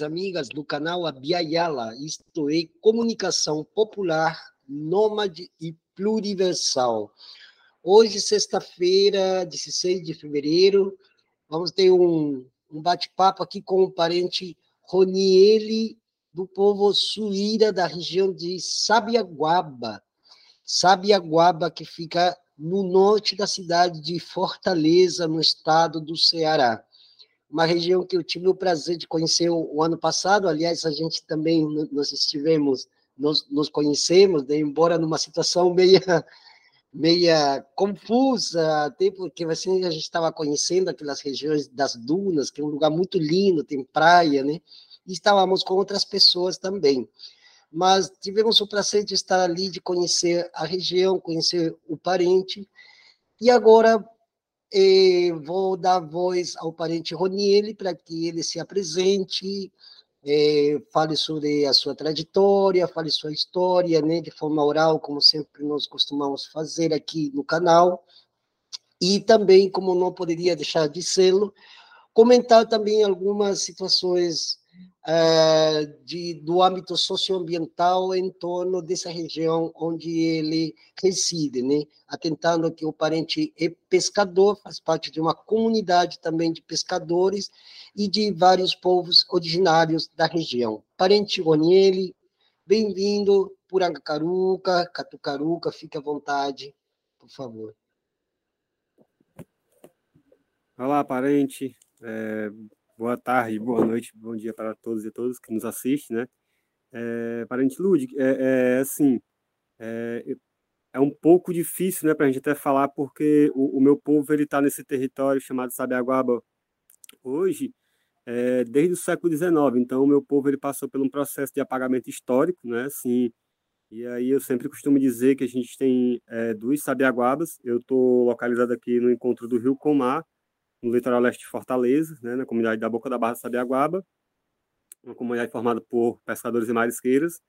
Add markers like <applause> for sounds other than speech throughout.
amigos amigas do canal Abiayala, isto é Comunicação Popular, Nômade e Pluriversal. Hoje, sexta-feira, 16 de fevereiro, vamos ter um, um bate-papo aqui com o parente Roniele, do povo Suíra, da região de Sabiaguaba. Sabiaguaba, que fica no norte da cidade de Fortaleza, no estado do Ceará uma região que eu tive o prazer de conhecer o, ano passado. Aliás, a gente também nós estivemos, nos conhecemos, né, embora numa situação meia <laughs> meia confusa, até porque assim, a gente estava conhecendo aquelas regiões das dunas, que é um lugar muito lindo, tem praia, né? E estávamos com outras pessoas também. Mas tivemos o prazer de estar ali, de conhecer a região, conhecer o parente. E agora e vou dar voz ao parente Roniele para que ele se apresente, é, fale sobre a sua trajetória, fale sua história, né, de forma oral, como sempre nós costumamos fazer aqui no canal. E também, como não poderia deixar de sê-lo, comentar também algumas situações uh, de, do âmbito socioambiental em torno dessa região onde ele reside, né? atentando que o parente é pescador, faz parte de uma comunidade também de pescadores e de vários povos originários da região. Parente Roniele, bem-vindo, Purangacaruca, Catucaruca, fique à vontade, por favor. Olá, parente. É, boa tarde, boa noite, bom dia para todos e todas que nos assistem, né? É, parente Lúdico, é, é assim, é, é, um pouco difícil, né, para a gente até falar, porque o, o meu povo ele está nesse território chamado Sabiaguaba hoje, é, desde o século XIX. Então, o meu povo ele passou por um processo de apagamento histórico, né, assim. E aí eu sempre costumo dizer que a gente tem é, duas Sabiaguabas. Eu estou localizado aqui no encontro do Rio Comar, no litoral leste de Fortaleza, né, na comunidade da Boca da Barra Sabiaguaba, uma comunidade formada por pescadores e marisqueiras,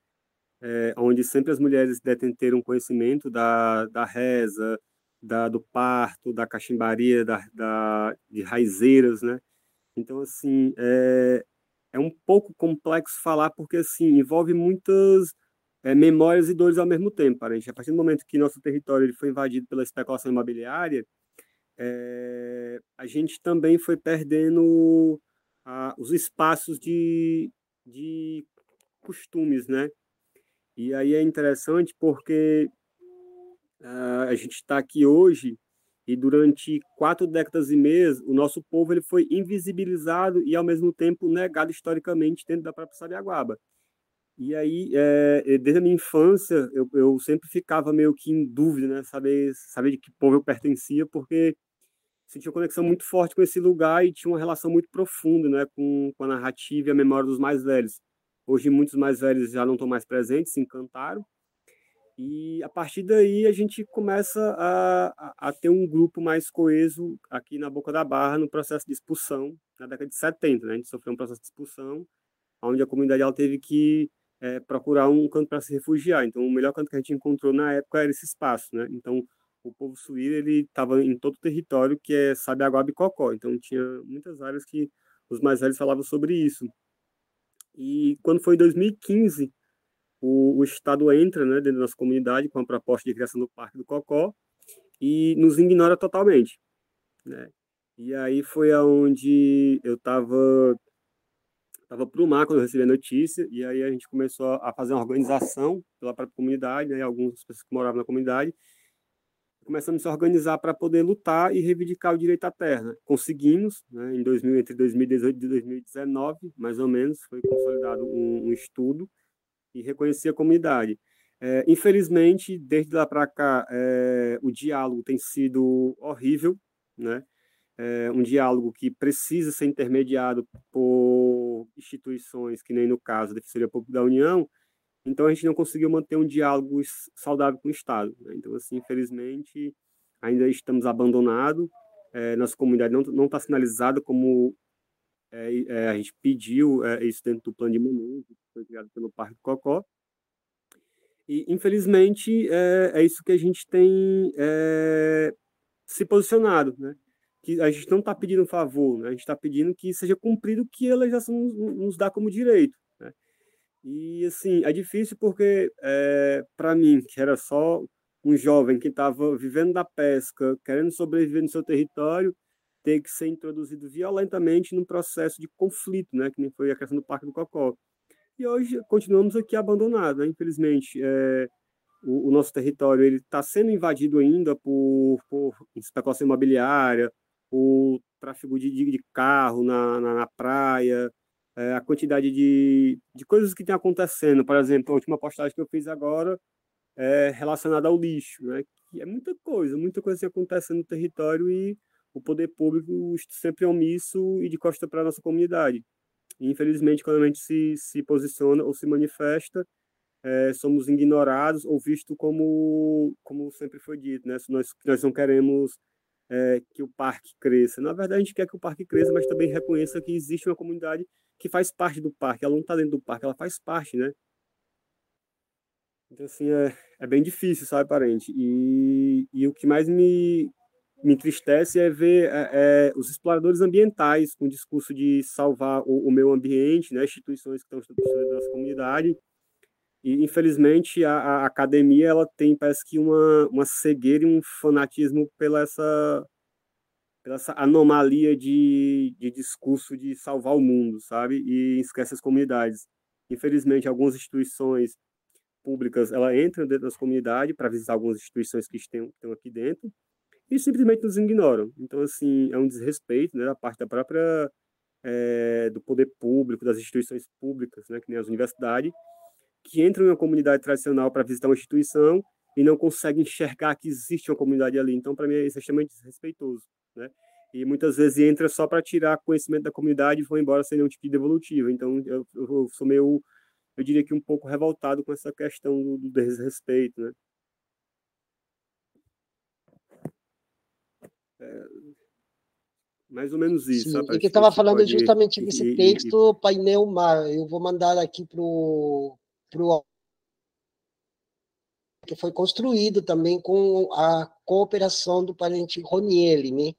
é, onde sempre as mulheres devem ter um conhecimento da, da reza, da, do parto, da cachimbaria, da, da, de raizeiras, né? Então, assim, é, é um pouco complexo falar, porque, assim, envolve muitas é, memórias e dores ao mesmo tempo, gente. A partir do momento que nosso território ele foi invadido pela especulação imobiliária, é, a gente também foi perdendo a, os espaços de, de costumes, né? E aí é interessante porque uh, a gente está aqui hoje e durante quatro décadas e meia o nosso povo ele foi invisibilizado e ao mesmo tempo negado historicamente dentro da própria Sabiaguaba. E aí, é, desde a minha infância, eu, eu sempre ficava meio que em dúvida, né? Saber, saber de que povo eu pertencia, porque sentia uma conexão muito forte com esse lugar e tinha uma relação muito profunda, né? Com, com a narrativa e a memória dos mais velhos. Hoje, muitos mais velhos já não estão mais presentes, se encantaram. E a partir daí, a gente começa a, a, ter um grupo mais coeso aqui na Boca da Barra, no processo de expulsão, na década de 70. Né? A gente sofreu um processo de expulsão, onde a comunidade ela teve que é, procurar um canto para se refugiar. Então, o melhor canto que a gente encontrou na época era esse espaço, né? Então, o povo suíro ele estava em todo o território que é Sabiaguaba e Cocó. Então, tinha muitas áreas que os mais velhos falavam sobre isso. E quando foi em 2015, o, o Estado entra né, dentro da nossa comunidade com a proposta de criação do Parque do Cocó e nos ignora totalmente. Né? E aí foi aonde eu estava estava para o mar quando eu recebi a notícia, e aí a gente começou a fazer uma organização pela própria comunidade, né, algumas pessoas que moravam na comunidade, começamos a se organizar para poder lutar e reivindicar o direito à terra. Conseguimos, né, em 2000, entre 2018 e 2019, mais ou menos, foi consolidado um, um estudo e reconhecer a comunidade. É, infelizmente, desde lá para cá, é, o diálogo tem sido horrível, né? é, um diálogo que precisa ser intermediado por instituições, que nem no caso da Defensoria Pública da União, então a gente não conseguiu manter um diálogo saudável com o Estado. Né? Então, assim, infelizmente, ainda estamos abandonados, é, nossa comunidade não está sinalizada como é, é, a gente pediu é, isso dentro do plano de manejo, que foi criado pelo Parque Cocó, e, infelizmente, é, é isso que a gente tem é, se posicionado, né? que a gente não está pedindo um favor, né? a gente está pedindo que seja cumprido o que a legislação nos, nos dá como direito. E, assim, é difícil porque, é, para mim, que era só um jovem que estava vivendo da pesca, querendo sobreviver no seu território, ter que ser introduzido violentamente num processo de conflito, né? que nem foi a questão do Parque do Cocó. E hoje continuamos aqui abandonados, né? infelizmente. É, o, o, nosso território ele está sendo invadido ainda por, por especulação imobiliária, por tráfego de, de carro na, na, na praia, é, a quantidade de, de coisas que estão acontecendo. Por exemplo, a última postagem que eu fiz agora é relacionada ao lixo, né? que é muita coisa, muita coisa que acontece no território e o poder público sempre omisso e de costa para a nossa comunidade. E, infelizmente, quando a gente se, se posiciona ou se manifesta, é, somos ignorados ou visto como, como sempre foi dito, né? Nós, nós não queremos é, que o parque cresça. Na verdade, a gente quer que o parque cresça, mas também reconheça que existe uma comunidade que faz parte do parque. Ela não está dentro do parque, ela faz parte, né? Então, assim, é, é bem difícil, sabe, parente? E, e o que mais me, me entristece é ver é, é, os exploradores ambientais com o discurso de salvar o, o meio ambiente, né, instituições que estão destruindo a nossa comunidade. E, infelizmente, a, a, academia ela tem, parece que, uma, uma cegueira e um fanatismo pela essa, pela essa anomalia de, de discurso de salvar o mundo, sabe? E esquece as comunidades. Infelizmente, algumas instituições públicas ela entram dentro das comunidades para visitar algumas instituições que estão, estão aqui dentro, e simplesmente nos ignoram. Então, assim, é um desrespeito né, da parte da própria é, do poder público, das instituições públicas, né, que nem as universidades, que entram em uma comunidade tradicional para visitar uma instituição e não conseguem enxergar que existe uma comunidade ali. Então, para mim, é extremamente desrespeitoso, né? E muitas vezes entra só para tirar conhecimento da comunidade e vão embora sem nenhum tipo de devolutivo. Então, eu, eu sou meio, eu diria que um pouco revoltado com essa questão do, do desrespeito, né? É, mais ou menos isso. Sim, sabe? que estava falando pode... justamente desse e, texto, e, painel mar. Eu vou mandar aqui para o que foi construído também com a cooperação do parente Ronieli, né?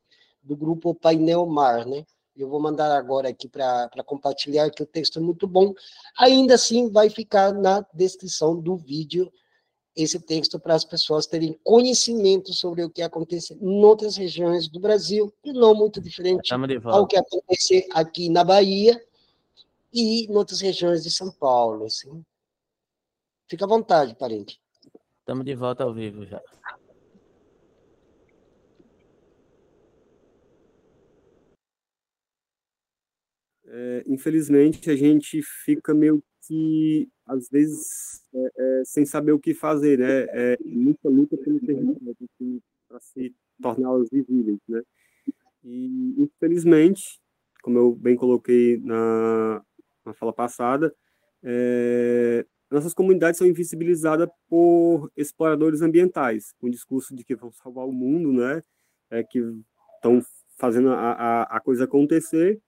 do grupo Painel Mar, né? Eu vou mandar agora aqui para compartilhar, que o texto é muito bom. Ainda assim, vai ficar na descrição do vídeo esse texto para as pessoas terem conhecimento sobre o que acontece em outras regiões do Brasil, e não muito diferente ao que acontece aqui na Bahia e em outras regiões de São Paulo. Assim. Fica à vontade, parente. Estamos de volta ao vivo já. É, infelizmente, a gente fica meio que, às vezes, é, é, sem saber o que fazer, né? É muita luta pelo território para se torná-las visíveis, né? E, infelizmente, como eu bem coloquei na, na fala passada, é, nossas comunidades são invisibilizadas por exploradores ambientais, com o discurso de que vão salvar o mundo, né? É, que estão fazendo a, a, a, coisa acontecer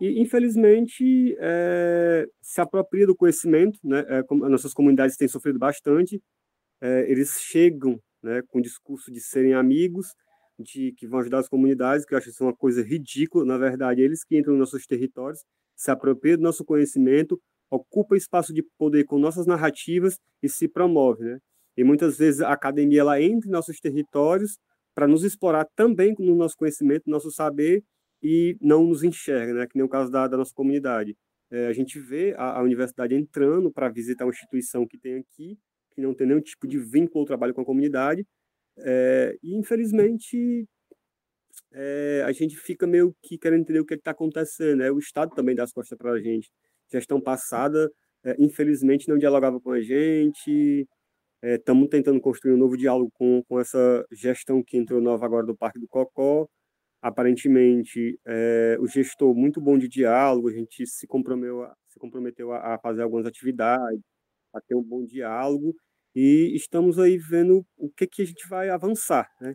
e, infelizmente, é, se apropria do conhecimento, né? É, como, nossas comunidades têm sofrido bastante, é, eles chegam né, com o discurso de serem amigos, de que vão ajudar as comunidades, que eu acho isso uma coisa ridícula, na verdade, eles que entram nos nossos territórios, se apropriam do nosso conhecimento, ocupa espaço de poder com nossas narrativas e se promove, né? E muitas vezes a academia ela entra em nossos territórios para nos explorar também no nosso conhecimento, no nosso saber e não nos enxerga, né? Que nem o caso da, da nossa comunidade. É, a gente vê a, a universidade entrando para visitar uma instituição que tem aqui, que não tem nenhum tipo de vínculo ou trabalho com a comunidade, é, e infelizmente é, a gente fica meio que querendo entender o que é está acontecendo. Né? O Estado também dá as costas para a gente gestão passada, é, infelizmente, não dialogava com a gente. Estamos é, tentando construir um novo diálogo com, com essa gestão que entrou nova agora do Parque do Cocó. Aparentemente, é, o gestor muito bom de diálogo, a gente se comprometeu, a, se comprometeu a, a fazer algumas atividades, a ter um bom diálogo, e estamos aí vendo o que, que a gente vai avançar. Né?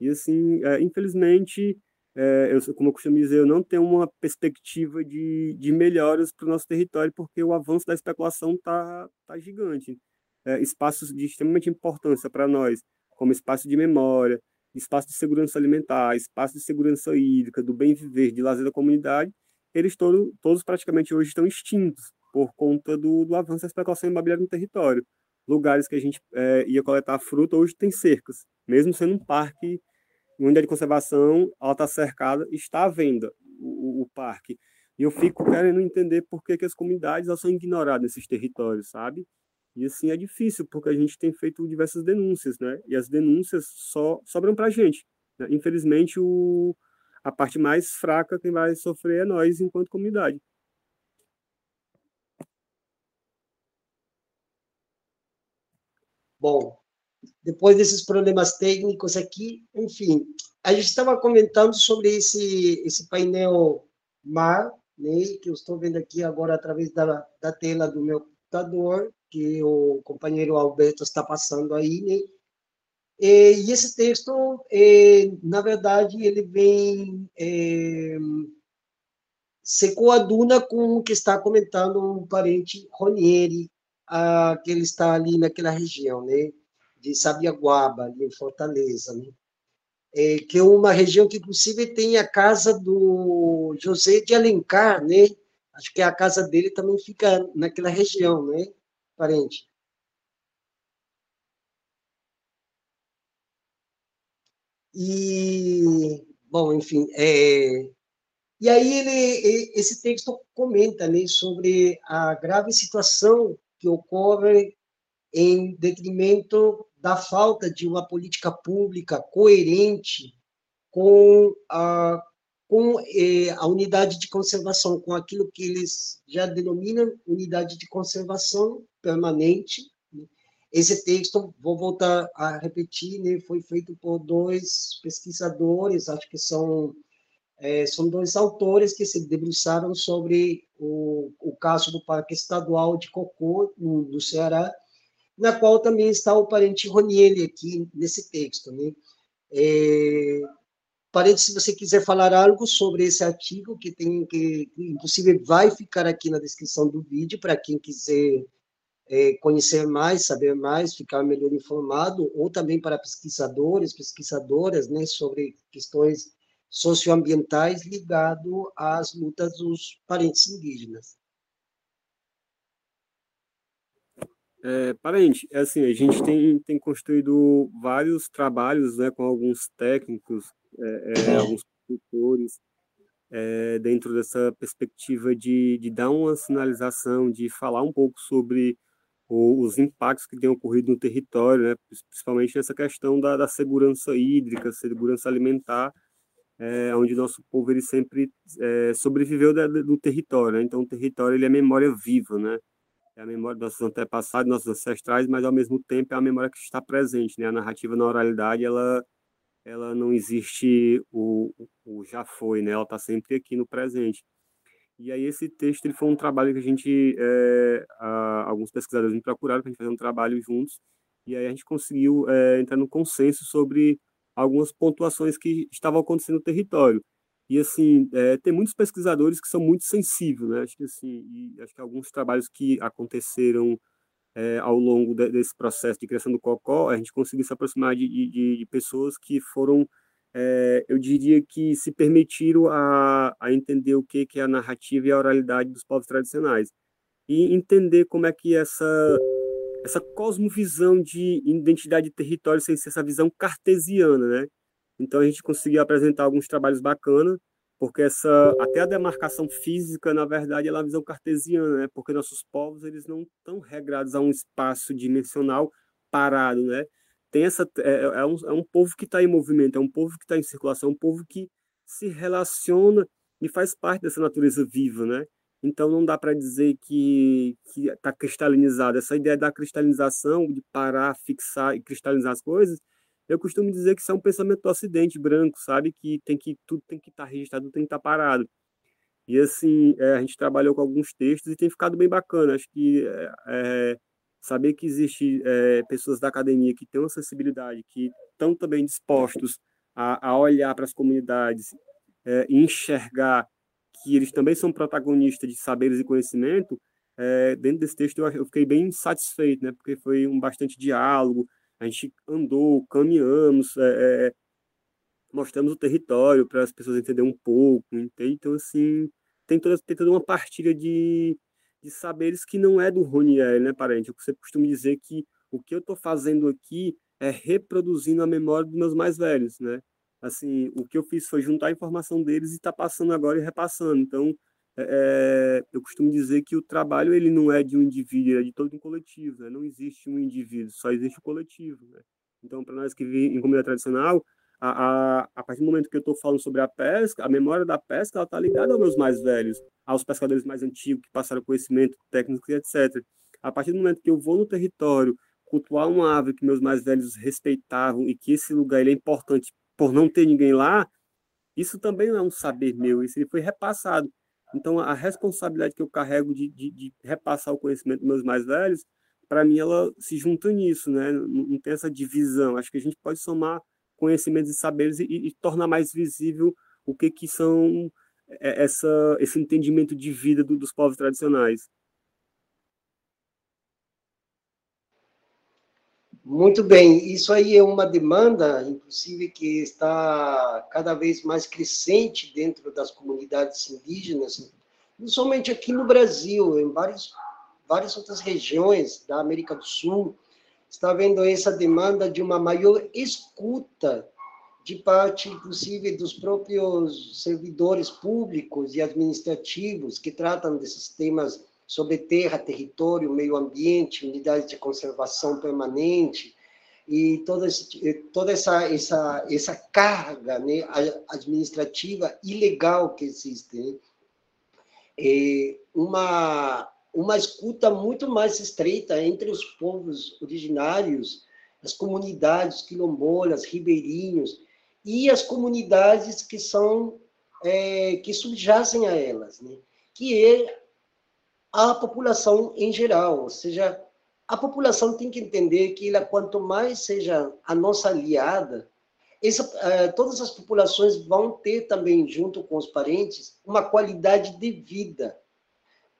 E, assim, é, infelizmente, é, eu, como eu costumo dizer, eu não tenho uma perspectiva de, de melhoras para o nosso território, porque o avanço da especulação está tá gigante. É, espaços de extremamente importância para nós, como espaço de memória, espaço de segurança alimentar, espaço de segurança hídrica, do bem viver, de lazer da comunidade, eles todo, todos praticamente hoje estão extintos por conta do, do avanço da especulação imobiliária no território. Lugares que a gente é, ia coletar fruta hoje tem cercas, mesmo sendo um parque, uma unidade de conservação, ela está cercada, está à venda o, o, parque. E eu fico querendo entender por que, que as comunidades são ignoradas nesses territórios, sabe? E assim é difícil, porque a gente tem feito diversas denúncias, né? E as denúncias só sobram para a gente. Né? Infelizmente, o, a parte mais fraca quem vai sofrer é nós, enquanto comunidade. Bom, depois desses problemas técnicos aqui, enfim, a gente estava comentando sobre esse, esse painel mar, né, que eu estou vendo aqui agora através da, da tela do meu computador, que o companheiro Alberto está passando aí, né? E, esse texto, é, na verdade, ele vem é, se coaduna com o que está comentando um parente Ronieri, a, que ele está ali naquela região, né? De Sabiaguaba, ali em Fortaleza, né? É, que é uma região que, inclusive, tem a casa do José de Alencar, né? Acho que a casa dele também fica naquela região, né? parente. E, bom, enfim, é, e aí ele, esse texto comenta né, sobre a grave situação que ocorre em detrimento da falta de uma política pública coerente com a, com eh, a unidade de conservação, com aquilo que eles já denominam unidade de conservação permanente. Né? Esse texto, vou voltar a repetir, né, foi feito por dois pesquisadores, acho que são, é, são dois autores que se debruçaram sobre o, o caso do Parque Estadual de Cocô, no, Ceará, na qual também está o parente Ronieri aqui nesse texto. Né? É, Parede, se você quiser falar algo sobre esse artigo, que tem que, inclusive, vai ficar aqui na descrição do vídeo para quem quiser é, conhecer mais, saber mais, ficar melhor informado, ou também para pesquisadores, pesquisadoras, né, sobre questões socioambientais ligado às lutas dos parentes indígenas. É, parente, é assim, a gente tem, tem construído vários trabalhos né, com alguns técnicos é, é, alguns produtores, é, dentro dessa perspectiva de, de dar uma sinalização, de falar um pouco sobre o, os impactos que têm ocorrido no território, né, principalmente nessa questão da, da segurança hídrica, segurança alimentar, é, onde nosso povo ele sempre é, sobreviveu da, do território. Né? Então, o território ele é memória viva, né? É a memória dos nossos antepassados, nossos ancestrais, mas ao mesmo tempo é a memória que está presente. Né? A narrativa na oralidade ela ela não existe o, o já foi, né? Ela está sempre aqui no presente. E aí esse texto ele foi um trabalho que a gente, é, a, alguns pesquisadores me procuraram para a gente fazer um trabalho juntos, e aí a gente conseguiu é, entrar no consenso sobre algumas pontuações que estavam acontecendo no território. E assim, é, tem muitos pesquisadores que são muito sensíveis, né? Acho que assim, acho que alguns trabalhos que aconteceram é, ao longo de, desse processo de criação do Cocó, a gente conseguiu se aproximar de, de, de pessoas que foram, é, eu diria que se permitiram a, a entender o que, que é a narrativa e a oralidade dos povos tradicionais. E entender como é que essa, essa cosmovisão de identidade de território sem ser essa visão cartesiana, né? Então a gente conseguiu apresentar alguns trabalhos bacanas, porque essa até a demarcação física na verdade é uma visão cartesiana né? Porque nossos povos eles não estão regrados a um espaço dimensional parado né? Tem essa é, é um, é um povo que está em movimento é um povo que está em circulação é um povo que se relaciona e faz parte dessa natureza viva né? Então não dá para dizer que que está cristalinizado essa ideia da cristalização de parar fixar e cristalizar as coisas eu costumo dizer que isso é um pensamento do Ocidente branco, sabe? Que tem que tudo tem que estar tá registrado, tudo tem que estar tá parado. E assim, é, a gente trabalhou com alguns textos e tem ficado bem bacana. Acho que é, é saber que existe é, pessoas da academia que têm uma sensibilidade, que estão também dispostos a, a olhar para as comunidades é, e enxergar que eles também são protagonistas de saberes e conhecimento, é, dentro desse texto eu fiquei bem satisfeito, né? Porque foi um bastante diálogo, a gente andou, caminhamos, é, é, mostramos o território para as pessoas entenderem um pouco, entende? Então, assim, tem toda, tem toda uma partilha de, de saberes que não é do Ronier, né, parente? Eu sempre costumo dizer que o que eu estou fazendo aqui é reproduzindo a memória dos meus mais velhos, né? Assim, o que eu fiz foi juntar a informação deles e está passando agora e repassando. Então, é, eu costumo dizer que o trabalho ele não é de um indivíduo, ele é de todo um coletivo. Né? Não existe um indivíduo, só existe o coletivo. Né? Então, para nós que vivemos em comunidade tradicional, a, a, a, partir do momento que eu estou falando sobre a pesca, a memória da pesca está ligada aos meus mais velhos, aos pescadores mais antigos que passaram conhecimento técnico etc. A partir do momento que eu vou no território cultuar uma ave que meus mais velhos respeitavam e que esse lugar ele é importante por não ter ninguém lá, isso também não é um saber meu, isso foi repassado. Então, a responsabilidade que eu carrego de, de, de repassar o conhecimento dos meus mais velhos, para mim, ela se junta nisso, né? Não, tem essa divisão. Acho que a gente pode somar conhecimentos e saberes e, e tornar mais visível o que, que são é, essa, esse entendimento de vida do, dos povos tradicionais. Muito bem, isso aí é uma demanda, inclusive, que está cada vez mais crescente dentro das comunidades indígenas, não somente aqui no Brasil, em vários, várias outras regiões da América do Sul, está havendo essa demanda de uma maior escuta de parte, inclusive, dos próprios servidores públicos e administrativos que tratam desses temas sobre terra, território, meio ambiente, unidades de conservação permanente, e toda, toda essa, essa, essa carga né, administrativa ilegal que existe. Né? É uma, uma escuta muito mais estreita entre os povos originários, as comunidades quilombolas, ribeirinhos, e as comunidades que são é, que subjacem a elas, né? que é a população em geral, ou seja, a população tem que entender que ela, quanto mais seja a nossa aliada, essa, uh, todas as populações vão ter também, junto com os parentes, uma qualidade de vida.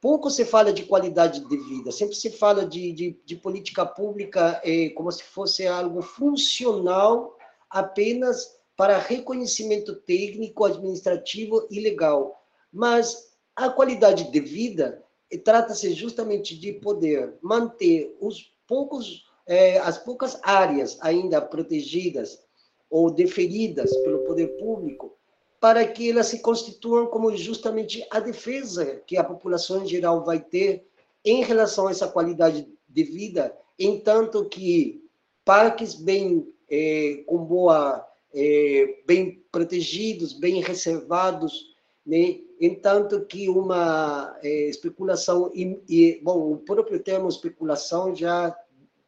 Pouco se fala de qualidade de vida, sempre se fala de, de, de política pública eh, como se fosse algo funcional apenas para reconhecimento técnico, administrativo e legal. Mas a qualidade de vida trata-se justamente de poder manter os poucos, é, as poucas áreas ainda protegidas ou deferidas pelo poder público, para que elas se constituam como justamente a defesa que a população em geral vai ter em relação a essa qualidade de vida, entanto que parques bem é, com boa, é, bem protegidos, bem reservados, né? Entanto que uma é, especulação, e, e, bom, o próprio termo especulação já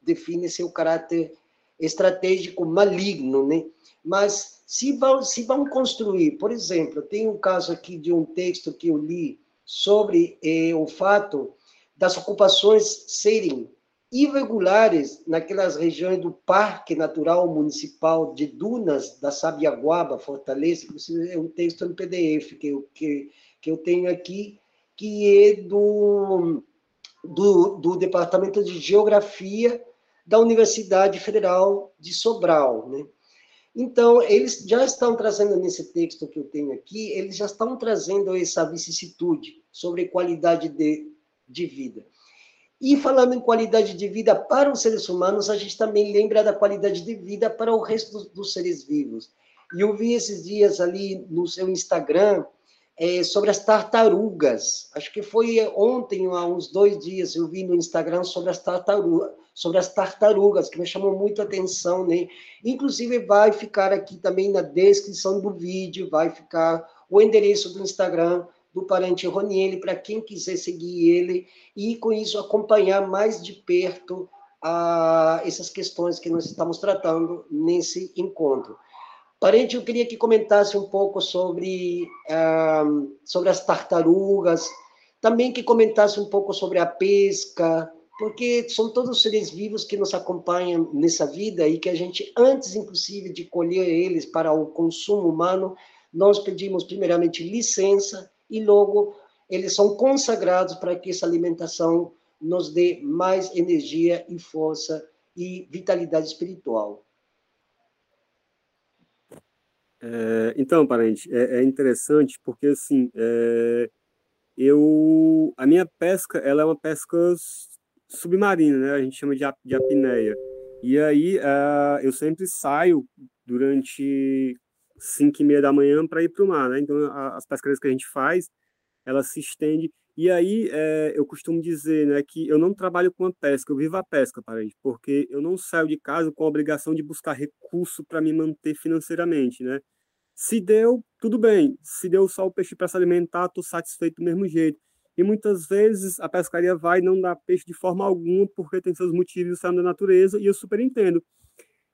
define seu caráter estratégico maligno, né? Mas se vão, se vão construir, por exemplo, tem um caso aqui de um texto que eu li sobre é, o fato das ocupações serem irregulares naquelas regiões do Parque Natural Municipal de Dunas da Sabiaguaba, Fortaleza, é um texto em PDF que eu, que, que eu tenho aqui, que é do, do, do Departamento de Geografia da Universidade Federal de Sobral, né? Então, eles já estão trazendo nesse texto que eu tenho aqui, eles já estão trazendo essa vicissitude sobre qualidade de, de vida. E falando em qualidade de vida para os seres humanos, a gente também lembra da qualidade de vida para o resto dos, seres vivos. E eu vi esses dias ali no seu Instagram é, sobre as tartarugas. Acho que foi ontem, há uns dois dias, eu vi no Instagram sobre as tartarugas, sobre as tartarugas, que me chamou muito atenção, né? Inclusive vai ficar aqui também na descrição do vídeo, vai ficar o endereço do Instagram do parente Roniele, para quem quiser seguir ele e, com isso, acompanhar mais de perto ah, essas questões que nós estamos tratando nesse encontro. Parente, eu queria que comentasse um pouco sobre, ah, sobre as tartarugas, também que comentasse um pouco sobre a pesca, porque são todos seres vivos que nos acompanham nessa vida e que a gente, antes, inclusive, de colher eles para o consumo humano, nós pedimos, primeiramente, licença e logo eles são consagrados para que essa alimentação nos dê mais energia e força e vitalidade espiritual. É, então, parente, é, é, interessante porque assim, é, eu a minha pesca ela é uma pesca submarina, né? A gente chama de, de apneia. E aí uh, eu sempre saio durante 5 e meia da manhã para ir para o mar, né? Então a, as pescarias que a gente faz, ela se estende. E aí é, eu costumo dizer, né, que eu não trabalho com a pesca, eu vivo a pesca, parente, porque eu não saio de casa com a obrigação de buscar recurso para me manter financeiramente, né? Se deu, tudo bem. Se deu só o peixe para se alimentar, estou satisfeito do mesmo jeito. E muitas vezes a pescaria vai não dar peixe de forma alguma porque tem seus motivos saindo da natureza e eu super entendo.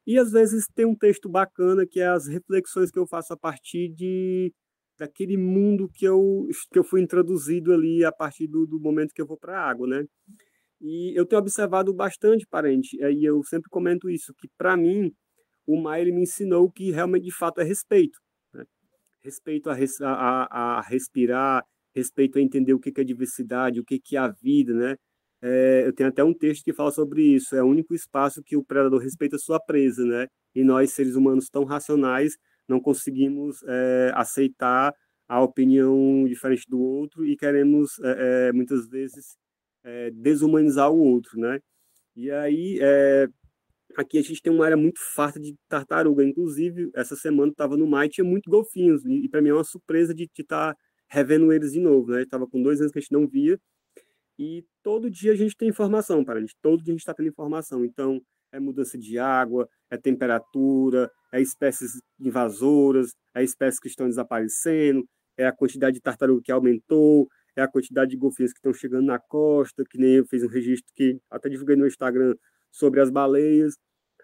E às vezes tem um texto bacana que é as reflexões que eu faço a partir de daquele mundo que eu que eu fui introduzido ali a partir do, do momento que eu vou para a água, né? E eu tenho observado bastante, parente, e eu sempre comento isso, que para mim o mar ele me ensinou que realmente de fato é respeito, né? respeito a, a, a respirar, respeito a entender o que é diversidade, o que é a vida, né? É, eu tenho até um texto que fala sobre isso. É o único espaço que o predador respeita sua presa, né? E nós, seres humanos tão racionais, não conseguimos é, aceitar a opinião diferente do outro e queremos, é, é muitas vezes, é, desumanizar o outro, né? E aí, é, aqui a gente tem uma área muito farta de tartaruga. Inclusive, essa semana estava no mar e tinha muito golfinhos. E, e para mim é uma surpresa de estar tá revendo eles de novo, né? Estava com dois anos que a gente não via e todo dia a gente tem informação, para a gente. Todo dia a gente está tendo informação. Então, é mudança de água, é temperatura, é espécies invasoras, é espécies que estão desaparecendo, é a quantidade de tartaruga que aumentou, é a quantidade de golfinhos que estão chegando na costa, que nem eu fiz um registro que até divulguei no Instagram sobre as baleias.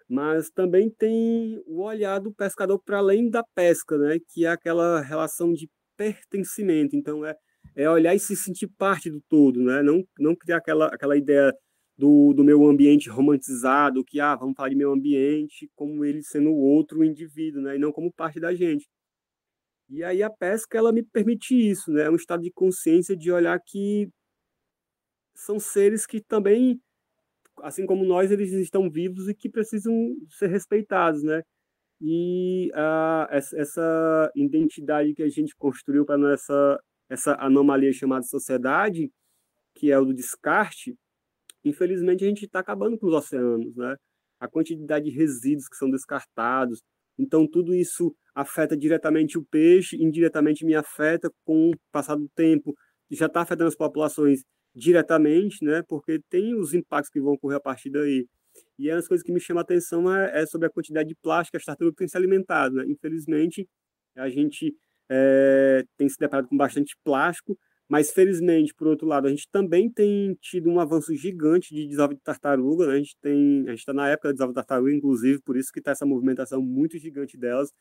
Mas também tem o olhar do pescador para além da pesca, né? que é aquela relação de pertencimento. Então, é é olhar e se sentir parte do todo, né? Não, não criar aquela, aquela ideia do, do meu ambiente romantizado, que, ah, vamos falar de meio ambiente como ele sendo outro indivíduo, né? E não como parte da gente. E aí a pesca, ela me permite isso, né? É um estado de consciência de olhar que são seres que também, assim como nós, eles estão vivos e que precisam ser respeitados, né? E uh, essa identidade que a gente construiu para nossa essa anomalia chamada sociedade, que é o do descarte, infelizmente a gente está acabando com os oceanos, né? A quantidade de resíduos que são descartados. Então, tudo isso afeta diretamente o peixe, indiretamente me afeta com o passar do tempo. Já está afetando as populações diretamente, né? Porque tem os impactos que vão ocorrer a partir daí. E uma das coisas que me chama a atenção é, é sobre a quantidade de plástico que as tartarugas se alimentado, né? Infelizmente, a gente é, tem se deparado com bastante plástico, mas felizmente, por outro lado, a gente também tem tido um avanço gigante de desova de tartaruga, né? a gente tem, a gente está na época da desova de tartaruga, inclusive, por isso que está essa movimentação muito gigante delas,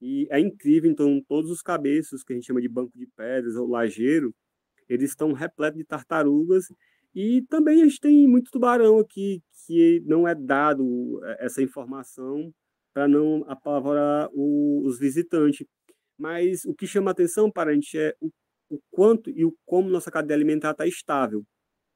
e é incrível, então, todos os cabeços, que a gente chama de banco de pedras ou lajeiro, eles estão repletos de tartarugas, e também a gente tem muito tubarão aqui, que não é dado é, essa informação para não apavorar o, os visitantes. Mas o que chama atenção, parente, é o, o quanto e o como nossa cadeia alimentar está estável.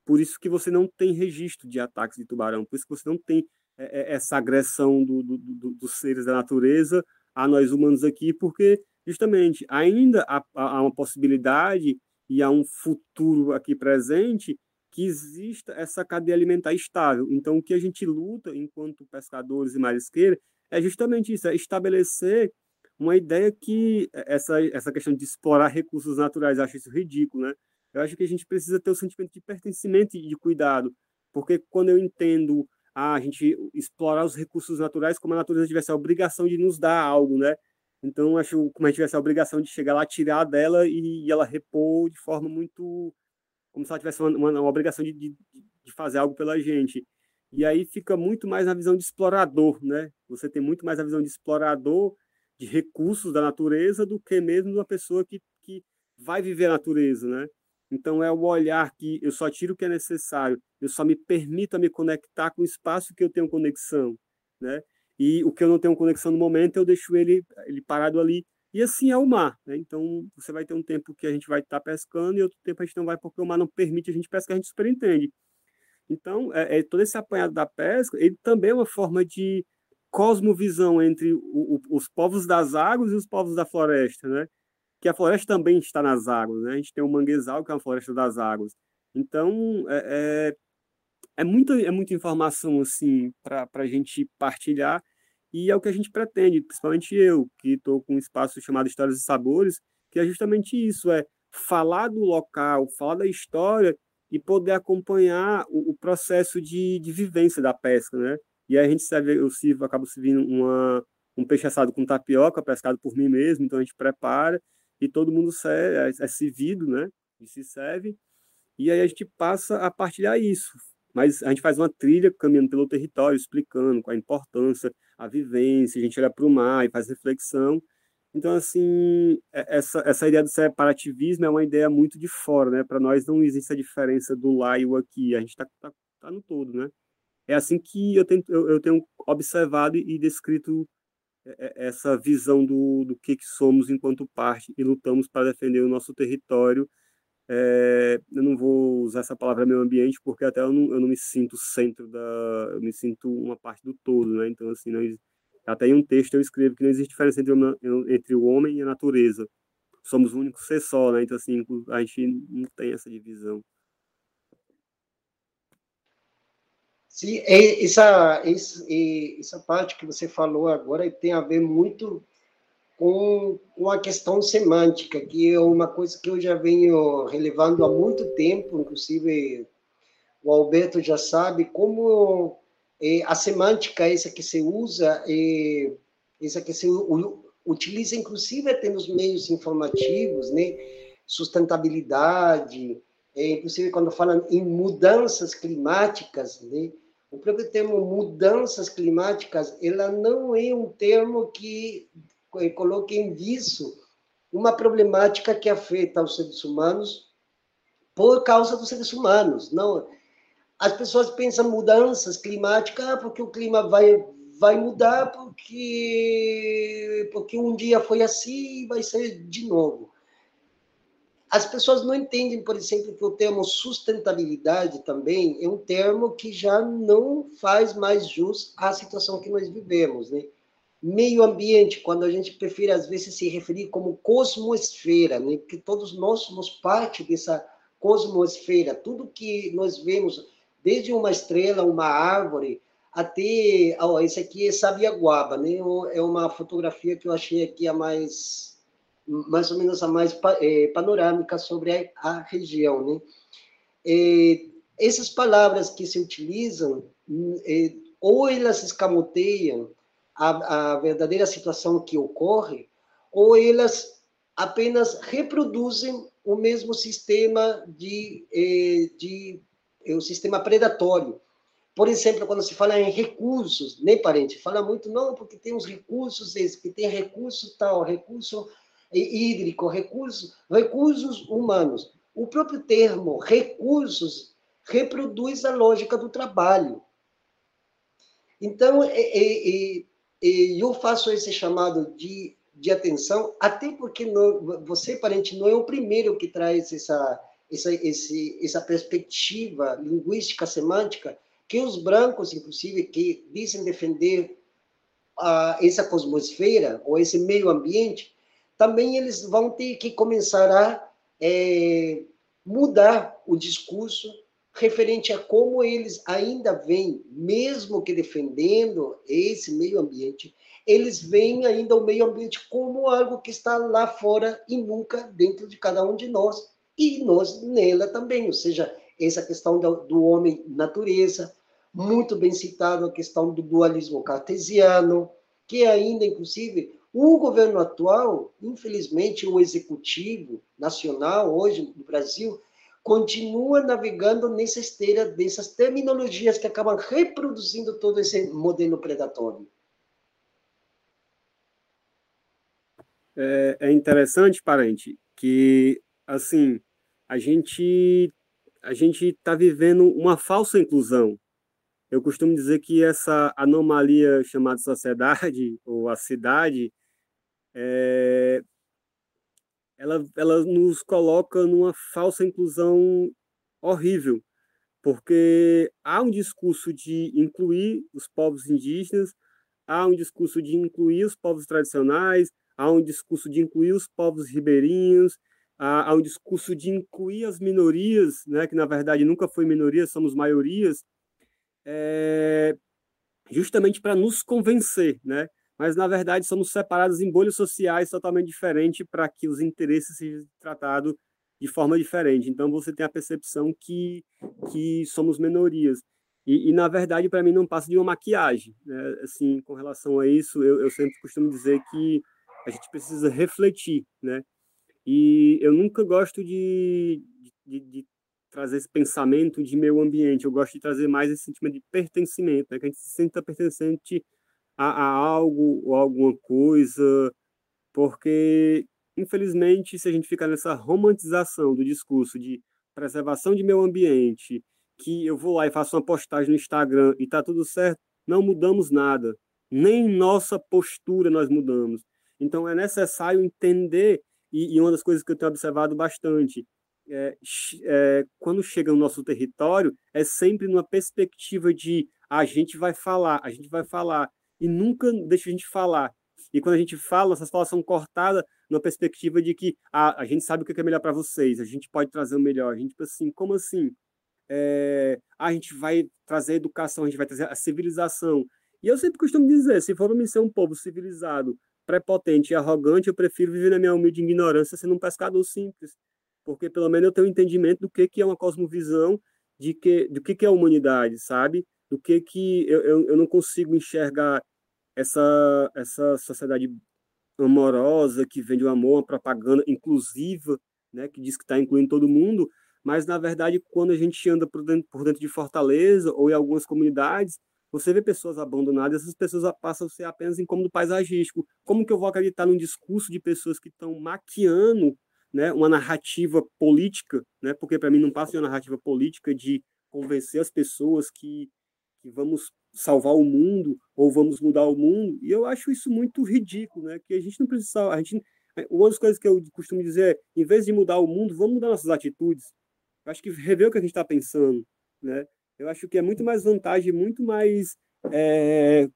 Por isso que você não tem registro de ataques de tubarão, por isso que você não tem é, é, essa agressão do, do, do, dos seres da natureza a nós humanos aqui, porque justamente ainda há, há uma possibilidade e há um futuro aqui presente que exista essa cadeia alimentar estável. Então, o que a gente luta enquanto pescadores e marisqueiros é justamente isso, é estabelecer uma ideia que essa, essa questão de explorar recursos naturais, acho isso ridículo, né? Eu acho que a gente precisa ter o sentimento de pertencimento e de cuidado, porque quando eu entendo ah, a gente explorar os recursos naturais como a natureza tivesse a obrigação de nos dar algo, né? Então, acho como a gente tivesse a obrigação de chegar lá, tirar dela e, e ela repor de forma muito. como se ela tivesse uma, uma, uma obrigação de, de, de fazer algo pela gente. E aí fica muito mais na visão de explorador, né? Você tem muito mais a visão de explorador de recursos da natureza do que mesmo uma pessoa que, que vai viver a natureza, né? Então é o olhar que eu só tiro o que é necessário, eu só me permito me conectar com o espaço que eu tenho conexão, né? E o que eu não tenho conexão no momento, eu deixo ele, ele parado ali. E assim é o mar, né? Então você vai ter um tempo que a gente vai estar pescando e outro tempo a gente não vai porque o mar não permite a gente pescar, a gente superentende. Então, é, é, todo esse apanhado da pesca, ele também é uma forma de cosmovisão entre o, o, os povos das águas e os povos da floresta, né? Que a floresta também está nas águas, né? A gente tem o manguezal, que é a floresta das águas. Então, é, é, é muita, é muita informação, assim, para a gente partilhar, e é o que a gente pretende, principalmente eu, que estou com um espaço chamado Histórias e Sabores, que é justamente isso, é falar do local, falar da história e poder acompanhar o, o processo de, de vivência da pesca, né? E aí a gente serve, eu sirvo, acabo servindo uma, um peixe assado com tapioca, pescado por mim mesmo, então a gente prepara e todo mundo serve, é, é servido, né? E se serve. E aí a gente passa a partilhar isso. Mas a gente faz uma trilha caminhando pelo território, explicando qual a importância, a vivência, a gente olha para o mar e faz reflexão. Então, assim, é, essa, essa ideia do separativismo é uma ideia muito de fora, né? Para nós não existe a diferença do lá e o aqui, a gente está tá, tá no todo, né? É assim que eu, tento, eu, eu tenho observado e descrito é, é, essa visão do, do que, que somos enquanto parte e lutamos para defender o nosso território. É, eu não vou usar essa palavra meio ambiente porque até eu não, eu não me sinto centro da, eu me sinto uma parte do todo, né? Então assim, não, até em um texto eu escrevo que não existe diferença entre, entre o homem e a natureza. Somos um único ser só, né? Então, assim, a gente não tem essa divisão. Sim, é, essa, essa parte que você falou agora tem a ver muito com, com a questão semântica, que é uma coisa que eu já venho relevando há muito tempo, inclusive o Alberto já sabe como é, a semântica essa que se usa, é, essa que se utiliza inclusive até nos meios informativos, né? Sustentabilidade, é, inclusive quando falam em mudanças climáticas, né? O próprio termo mudanças climáticas, ela não é um termo que é, coloque em viso uma problemática que afeta os seres humanos por causa dos seres humanos. Não, as pessoas pensam mudanças climáticas porque o clima vai vai mudar porque porque um dia foi assim e vai ser de novo. As pessoas não entendem, por exemplo, que o termo sustentabilidade também é um termo que já não faz mais jus à situação que nós vivemos, né? Meio ambiente, quando a gente prefere às vezes se referir como cosmosfera, né? Que todos nós somos parte dessa cosmosfera, tudo que nós vemos desde uma estrela, uma árvore, até. Oh, esse aqui é Sabiaguaba, né? É uma fotografia que eu achei aqui a mais. Mais ou menos a mais é, panorâmica sobre a, a região, né? É, essas palavras que se utilizam, é, ou elas escamoteiam a, a verdadeira situação que ocorre, ou elas apenas reproduzem o mesmo sistema de, é, de o sistema predatório. Por exemplo, quando se fala em recursos, nem parente, fala muito, não, porque tem os recursos, esse, que tem recurso tal, recurso hídrico, recurso, recursos humanos. O próprio termo recursos reproduz a lógica do trabalho. Então, é, é, é, eu faço esse chamado de, de atenção, até porque não, você, parente, não é o primeiro que traz essa, essa, esse, essa perspectiva linguística, semântica, que os brancos, inclusive, que dizem defender uh, essa cosmosfera ou esse meio ambiente, também eles vão ter que começar a é, mudar o discurso referente a como eles ainda veem, mesmo que defendendo esse meio ambiente, eles veem ainda o meio ambiente como algo que está lá fora e nunca dentro de cada um de nós e nós nela também, ou seja, essa questão do, do homem natureza, muito bem citado a questão do dualismo cartesiano, que ainda, inclusive, o governo atual, infelizmente, o executivo nacional, hoje no Brasil, continua navegando nessa esteira dessas terminologias que acabam reproduzindo todo esse modelo predatório. É, é interessante, parente, que, assim, a gente a gente está vivendo uma falsa inclusão. Eu costumo dizer que essa anomalia chamada sociedade <laughs> ou a cidade, é, ela, ela nos coloca numa falsa inclusão horrível, porque há um discurso de incluir os povos indígenas, há um discurso de incluir os povos tradicionais, há um discurso de incluir os povos ribeirinhos, há, há um discurso de incluir as minorias, né, que na verdade nunca foi minoria, somos maiorias, é, justamente para nos convencer, né? Mas na verdade somos separados em bolhas sociais totalmente diferentes para que os interesses sejam tratados de forma diferente. Então você tem a percepção que que somos minorias. E, e na verdade para mim não passa de uma maquiagem, né? Assim, com relação a isso, eu, eu sempre costumo dizer que a gente precisa refletir, né? E eu nunca gosto de, de, de, trazer esse pensamento de meio ambiente, eu gosto de trazer mais esse sentimento de pertencimento, né? que a gente se sinta pertencente a, a algo ou alguma coisa, porque, infelizmente, se a gente ficar nessa romantização do discurso de preservação de meio ambiente, que eu vou lá e faço uma postagem no Instagram e tá tudo certo, não mudamos nada. Nem nossa postura nós mudamos. Então é necessário entender e, e uma das coisas que eu tenho observado bastante é, é, quando chega no nosso território, é sempre numa perspectiva de a gente vai falar, a gente vai falar, e nunca deixa a gente falar. E quando a gente fala, essas falas são cortadas numa perspectiva de que a, a gente sabe o que é melhor para vocês, a gente pode trazer o melhor. A gente, tipo assim, como assim? É, a gente vai trazer a educação, a gente vai trazer a civilização. E eu sempre costumo dizer, se for para mim ser um povo civilizado, prepotente e arrogante, eu prefiro viver na minha humilde ignorância sendo um pescador simples, porque pelo menos eu tenho um entendimento do que, que é uma cosmovisão, de que, do que, que é a humanidade, sabe? Do que que eu, eu, eu não consigo enxergar essa, essa sociedade amorosa que vende o amor, uma propaganda inclusiva, né, que diz que está incluindo todo mundo, mas na verdade quando a gente anda por dentro, por dentro de Fortaleza ou em algumas comunidades, você vê pessoas abandonadas, essas pessoas passam a ser apenas incômodo paisagístico. Como que eu vou acreditar num discurso de pessoas que estão maquiando né, uma narrativa política, né, porque para mim não passa de uma narrativa política de convencer as pessoas que, que vamos salvar o mundo ou vamos mudar o mundo. E eu acho isso muito ridículo, né, que a gente não precisa, a gente uma das coisas que eu costumo dizer é, em vez de mudar o mundo, vamos mudar nossas atitudes. Eu acho que rever o que a gente está pensando, né? Eu acho que é muito mais vantagem, muito mais é,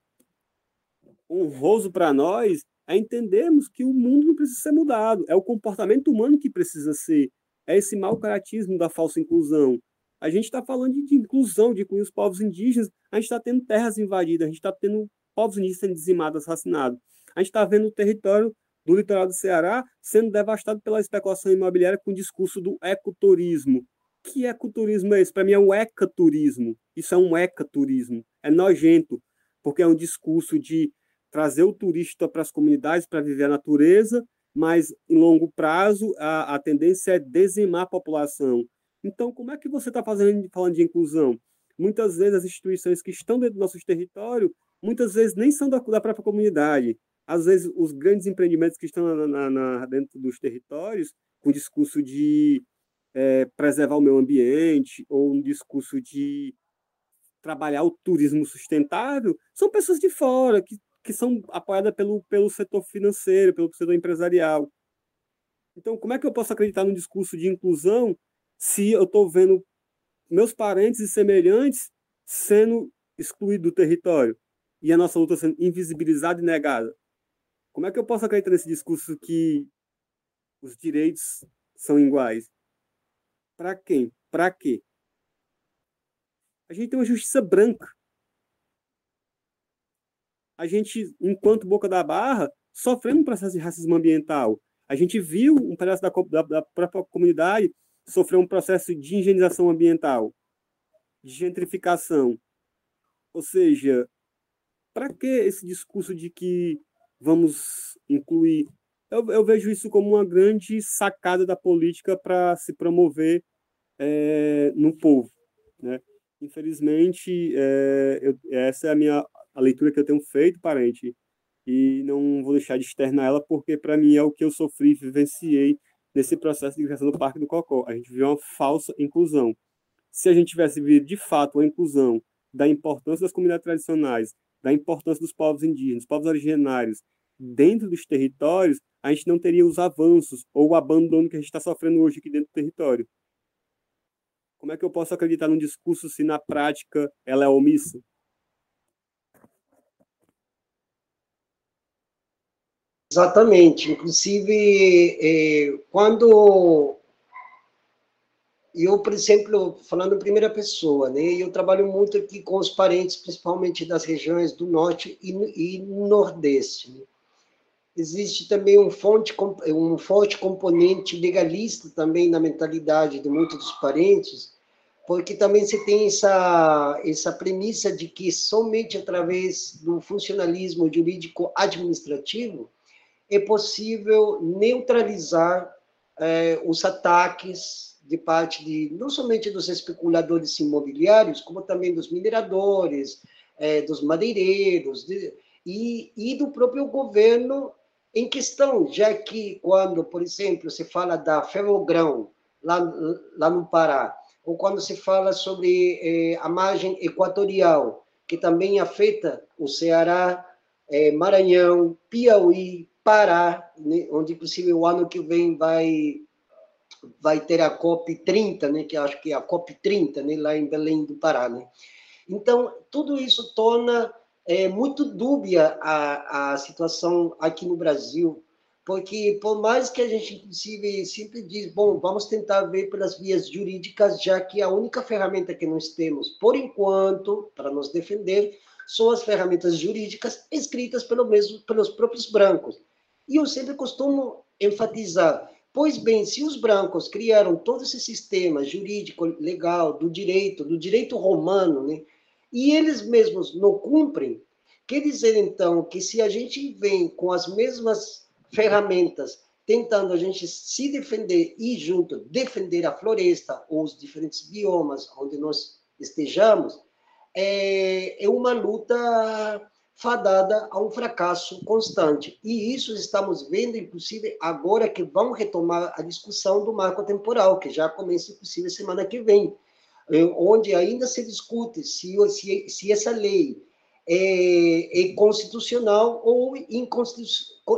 honroso para nós é entendermos que o mundo não precisa ser mudado, é o comportamento humano que precisa ser, é esse mau caratismo da falsa inclusão. A gente está falando de, de, inclusão, de incluir os povos indígenas, a gente está tendo terras invadidas, a gente está tendo povos indígenas sendo dizimados, assassinados. A gente está vendo o território do litoral do Ceará sendo devastado pela especulação imobiliária com o discurso do ecoturismo, que ecoturismo é esse? Para mim é um ecaturismo. Isso é um ecaturismo. É nojento, porque é um discurso de trazer o turista para as comunidades para viver a natureza, mas em longo prazo a, a tendência é dizimar a população. Então, como é que você está fazendo falando de inclusão? Muitas vezes as instituições que estão dentro do nosso território, muitas vezes nem são da, da própria comunidade. Às vezes os grandes empreendimentos que estão na, na, na, dentro dos territórios, com discurso de é, preservar o meio ambiente ou um discurso de trabalhar o turismo sustentável, são pessoas de fora que, que são apoiadas pelo, pelo setor financeiro, pelo setor empresarial. Então, como é que eu posso acreditar num discurso de inclusão se eu estou vendo meus parentes e semelhantes sendo excluídos do território e a nossa luta sendo invisibilizada e negada? Como é que eu posso acreditar nesse discurso que os direitos são iguais? Para quem? Para quê? A gente tem uma justiça branca. A gente, enquanto Boca da Barra, sofrendo um processo de racismo ambiental. A gente viu um pedaço da, da, da própria comunidade sofrer um processo de higienização ambiental, de gentrificação. Ou seja, para que esse discurso de que vamos incluir? Eu, eu, vejo isso como uma grande sacada da política para se promover é, no povo. Né? Infelizmente, é, eu, essa é a minha a leitura que eu tenho feito, parente, e não vou deixar de externar ela, porque para mim é o que eu sofri, vivenciei nesse processo de criação do Parque do Cocó. A gente viu uma falsa inclusão. Se a gente tivesse visto de fato a inclusão da importância das comunidades tradicionais, da importância dos povos indígenas, povos originários, dentro dos territórios, a gente não teria os avanços ou o abandono que a gente está sofrendo hoje aqui dentro do território. Como é que eu posso acreditar num discurso se na prática ela é omissa? Exatamente. Inclusive, é, quando eu, por exemplo, falando em primeira pessoa, né, eu trabalho muito aqui com os parentes, principalmente das regiões do norte e, e nordeste. Né? Existe também um, fonte, um forte componente legalista também na mentalidade de muitos dos parentes, porque também se tem essa, essa premissa de que somente através do funcionalismo jurídico administrativo é possível neutralizar eh, os ataques de parte de não somente dos especuladores imobiliários, como também dos mineradores, é, dos madeireiros de, e, e do próprio governo em questão, já que quando, por exemplo, se fala da ferrogrão lá, lá no Pará, ou quando se fala sobre eh, a margem equatorial, que também afeta o Ceará, eh, Maranhão, Piauí, Pará, né, onde inclusive o ano que vem vai vai ter a COP 30, né, que acho que é a COP 30, né, lá em Belém do Pará, né? Então, tudo isso torna é, muito dúbia a, a situação aqui no Brasil, porque por mais que a gente, inclusive, sempre diz, bom, vamos tentar ver pelas vias jurídicas, já que a única ferramenta que nós temos, por enquanto, para nos defender, são as ferramentas jurídicas escritas pelo mesmo, pelos próprios brancos. E eu sempre costumo enfatizar, Pois bem, se os brancos criaram todo esse sistema jurídico, legal, do direito, do direito romano, né, e eles mesmos não cumprem, quer dizer então que se a gente vem com as mesmas ferramentas tentando a gente se defender e junto defender a floresta ou os diferentes biomas onde nós estejamos, é, é uma luta fadada a um fracasso constante. E isso estamos vendo, inclusive, agora que vão retomar a discussão do marco temporal, que já começa, inclusive, semana que vem, eh, onde ainda se discute se, se, se essa lei é, é constitucional ou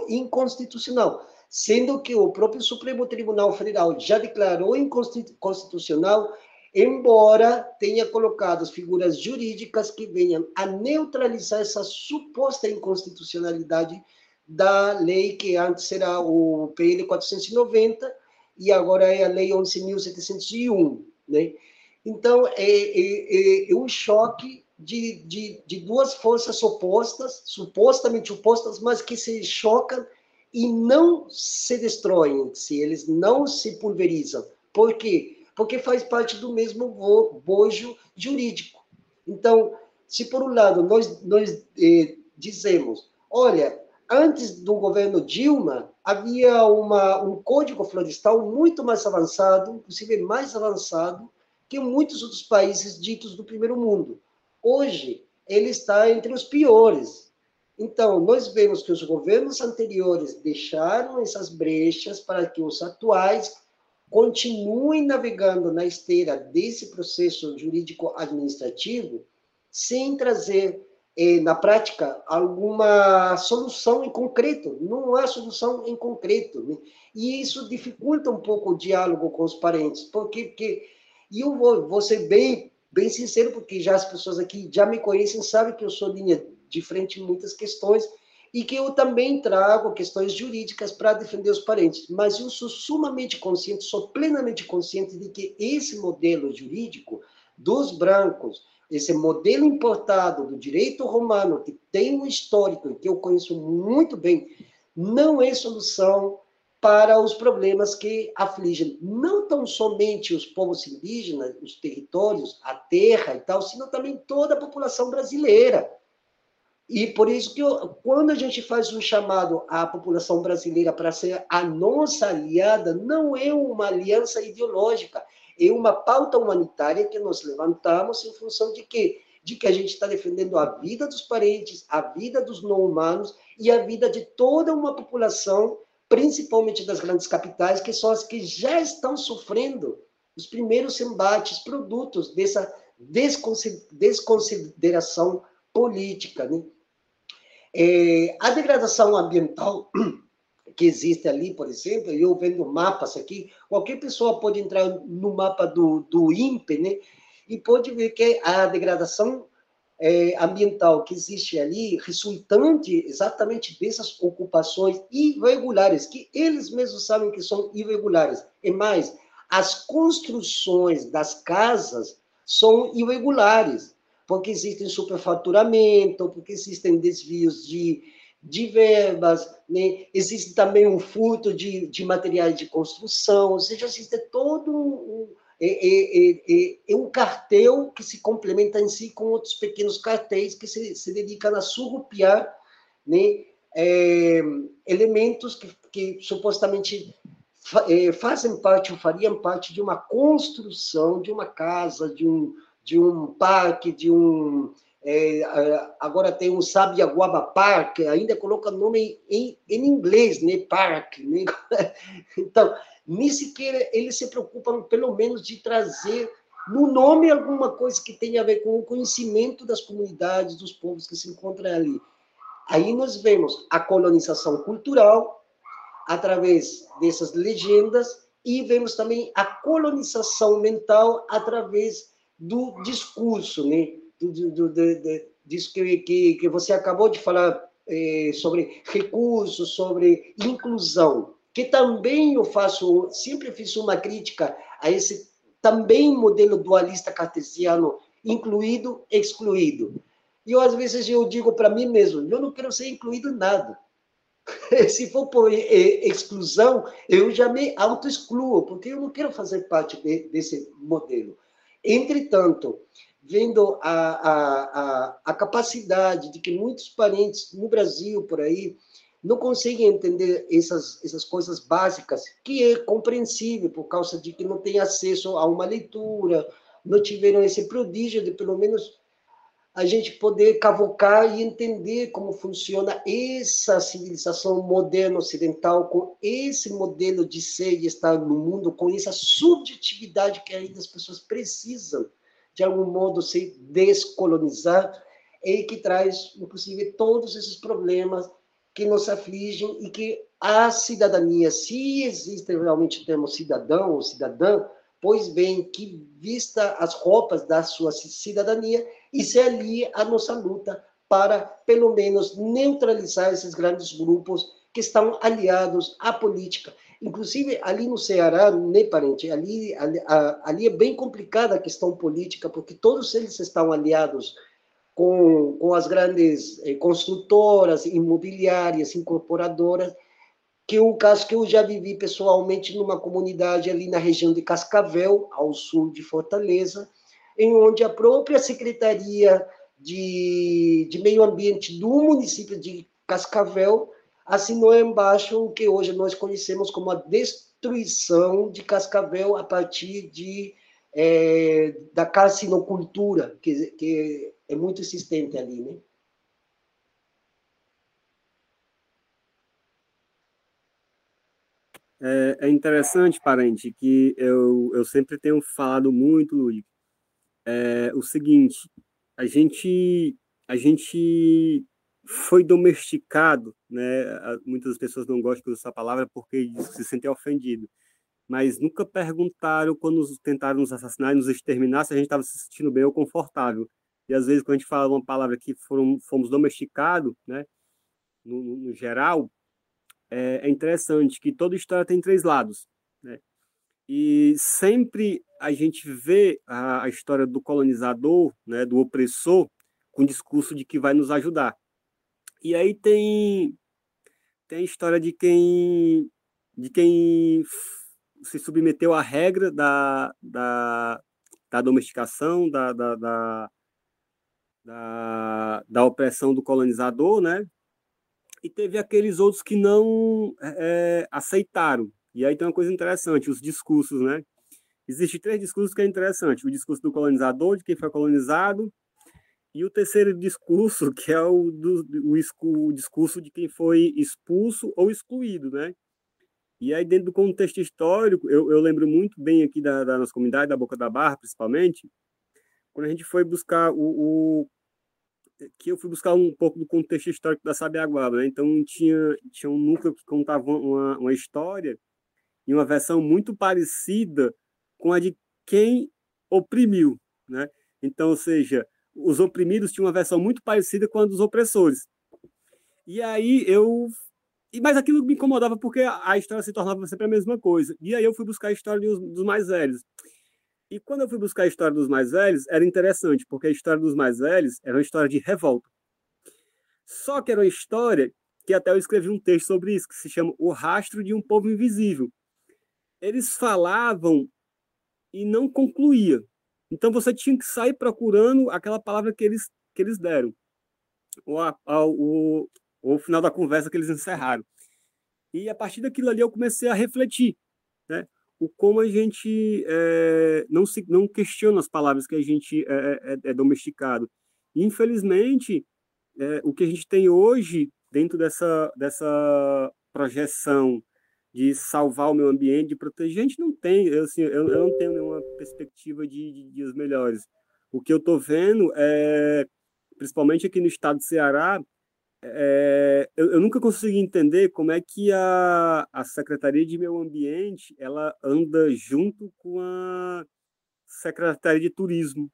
inconstitucional, sendo que o próprio Supremo Tribunal Federal já declarou inconstitucional embora tenha colocado as figuras jurídicas que venham a neutralizar essa suposta inconstitucionalidade da lei que antes era o PL 490 e agora é a lei 11.701, né? Então, é, é, é, um choque de, de, de duas forças opostas, supostamente opostas, mas que se chocam e não se destroem, se eles não se pulverizam. Por quê? Porque faz parte do mesmo bojo jurídico. Então, se por um lado nós, nós eh, dizemos, olha, antes do governo Dilma, havia uma, um código florestal muito mais avançado, inclusive mais avançado, que muitos outros países ditos do primeiro mundo. Hoje, ele está entre os piores. Então, nós vemos que os governos anteriores deixaram essas brechas para que os atuais continuem navegando na esteira desse processo jurídico-administrativo sem trazer, eh, na prática, alguma solução em concreto. Não há solução em concreto. Né? E isso dificulta um pouco o diálogo com os parentes. Porque, porque e eu vou, vou ser bem, bem sincero, porque já as pessoas aqui já me conhecem, sabem que eu sou linha de frente em muitas questões, e que eu também trago questões jurídicas para defender os parentes. Mas eu sou sumamente consciente, sou plenamente consciente de que esse modelo jurídico dos brancos, esse modelo importado do direito romano, que tem um histórico e que eu conheço muito bem, não é solução para os problemas que afligem não tão somente os povos indígenas, os territórios, a terra e tal, sino também toda a população brasileira. E por isso que eu, quando a gente faz um chamado à população brasileira para ser a nossa aliada, não é uma aliança ideológica, é uma pauta humanitária que nós levantamos em função de quê? De que a gente está defendendo a vida dos parentes, a vida dos não humanos e a vida de toda uma população, principalmente das grandes capitais, que são as que já estão sofrendo os primeiros embates, produtos dessa desconsideração política. Né? É, a degradação ambiental <clears throat> que existe ali, por exemplo, eu vendo mapas aqui, qualquer pessoa pode entrar no mapa do, do INPE, né? E pode ver que a degradação é, ambiental que existe ali, resultante exatamente dessas ocupações irregulares, que eles mesmos sabem que são irregulares. E mais, as construções das casas são irregulares, porque existem superfaturamento, porque existem desvios de, de verbas, né? existe também um furto de, de materiais de construção, ou seja, existe todo um, é, é, é, é, um cartel que se complementa em si com outros pequenos cartéis que se, se dedicam a surrupiar né, é, elementos que, que supostamente fa, é, fazem parte ou fariam parte de uma construção de uma casa, de um, de um parque, de um. É, agora tem um Sabiaguaba Park, ainda coloca nome em, em inglês, né? Park. Né? <laughs> Então, nem sequer eles se preocupam, pelo menos, de trazer no nome alguma coisa que tenha a ver com o conhecimento das comunidades, dos povos que se encontram ali. Aí nós vemos a colonização cultural através dessas legendas e vemos também a colonização mental através do discurso, né? Do, do, do, disso que, que, que você acabou de falar eh, sobre recursos, sobre inclusão que também eu faço, sempre fiz uma crítica a esse também modelo dualista cartesiano, incluído, excluído. E eu, às vezes, eu digo para mim mesmo, eu não quero ser incluído em nada. <laughs> Se for por exclusão, eu já me auto-excluo, porque eu não quero fazer parte de, desse modelo. Entretanto, vendo a, a, a, a capacidade de que muitos parentes no Brasil, por aí, não conseguem entender essas, essas coisas básicas, que é compreensível por causa de que não têm acesso a uma leitura, não tiveram esse prodígio de pelo menos a gente poder cavocar e entender como funciona essa civilização moderna ocidental com esse modelo de ser e estar no mundo, com essa subjetividade que ainda as pessoas precisam de algum modo se descolonizar e que traz inclusive todos esses problemas que nos afligem e que a cidadania, se existe realmente o termo cidadão ou cidadã, pois bem, que vista as roupas da sua cidadania e se alie à nossa luta para, pelo menos, neutralizar esses grandes grupos que estão aliados à política. Inclusive, ali no Ceará, né, parente, ali, ali, ali é bem complicada a questão política, porque todos eles estão aliados com, com as grandes eh, construtoras, imobiliárias, incorporadoras, que o caso que eu já vivi pessoalmente numa comunidade ali na região de Cascavel, ao sul de Fortaleza, em onde a própria Secretaria de, de Meio Ambiente do município de Cascavel assinou embaixo o que hoje nós conhecemos como a destruição de Cascavel a partir de, é, da carcinocultura, que, que é muito insistente ali, né? É, é interessante, parente, que eu, eu sempre tenho falado muito, Luiz, é, o seguinte, a gente, a gente foi domesticado, né? Muitas pessoas não gostam dessa palavra porque se sentem ofendidos, mas nunca perguntaram quando tentaram nos assassinar e nos exterminar se a gente estava se sentindo bem ou confortável. E às vezes, quando a gente fala uma palavra que foram, fomos domesticados, né, no, no geral, é, é, interessante que toda história tem três lados. Né? E sempre a gente vê a, a história do colonizador, né, do opressor, com o discurso de que vai nos ajudar. E aí tem, tem a história de quem, de quem se submeteu à regra da, da, da domesticação, da, da, da da, opressão do colonizador, né? E teve aqueles outros que não é, aceitaram. E aí tem uma coisa interessante, os discursos, né? Existem três discursos que é interessante. O discurso do colonizador, de quem foi colonizado, e o terceiro discurso, <laughs> que é o, do, o, o discurso de quem foi expulso ou excluído, né? E aí, dentro do contexto histórico, eu, eu lembro muito bem aqui da, da nossa comunidade, da Boca da Barra, principalmente, quando a gente foi buscar o, o que eu fui buscar um pouco do contexto histórico da Sabiaguaba, né? Então tinha tinha um núcleo que contava uma, uma história e uma versão muito parecida com a de quem oprimiu, né? Então, ou seja, os oprimidos tinham uma versão muito parecida com a dos opressores. E aí eu. Mas aquilo me incomodava porque a história se tornava sempre a mesma coisa. E aí eu fui buscar a história dos, dos mais velhos. E quando eu fui buscar a história dos mais velhos, era interessante, porque a história dos mais velhos era uma história de revolta. Só que era uma história que até eu escrevi um texto sobre isso, que se chama O Rastro de um Povo Invisível. Eles falavam e não concluía. Então você tinha que sair procurando aquela palavra que eles, que eles deram. Ou, a, a, o, o final da conversa que eles encerraram. E a partir daquilo ali eu comecei a refletir, né? O como a gente é, não se não questiona as palavras que a gente é, é, é domesticado. Infelizmente, o que a gente tem hoje dentro dessa dessa projeção de salvar o meio ambiente, de proteger, a gente não tem, eu, assim, eu, eu não tenho nenhuma perspectiva de, de dias melhores. O que eu estou vendo é, principalmente aqui no estado de Ceará, é, eu, eu, nunca consegui entender como é que a, a Secretaria de Meio Ambiente ela anda junto com a Secretaria de Turismo.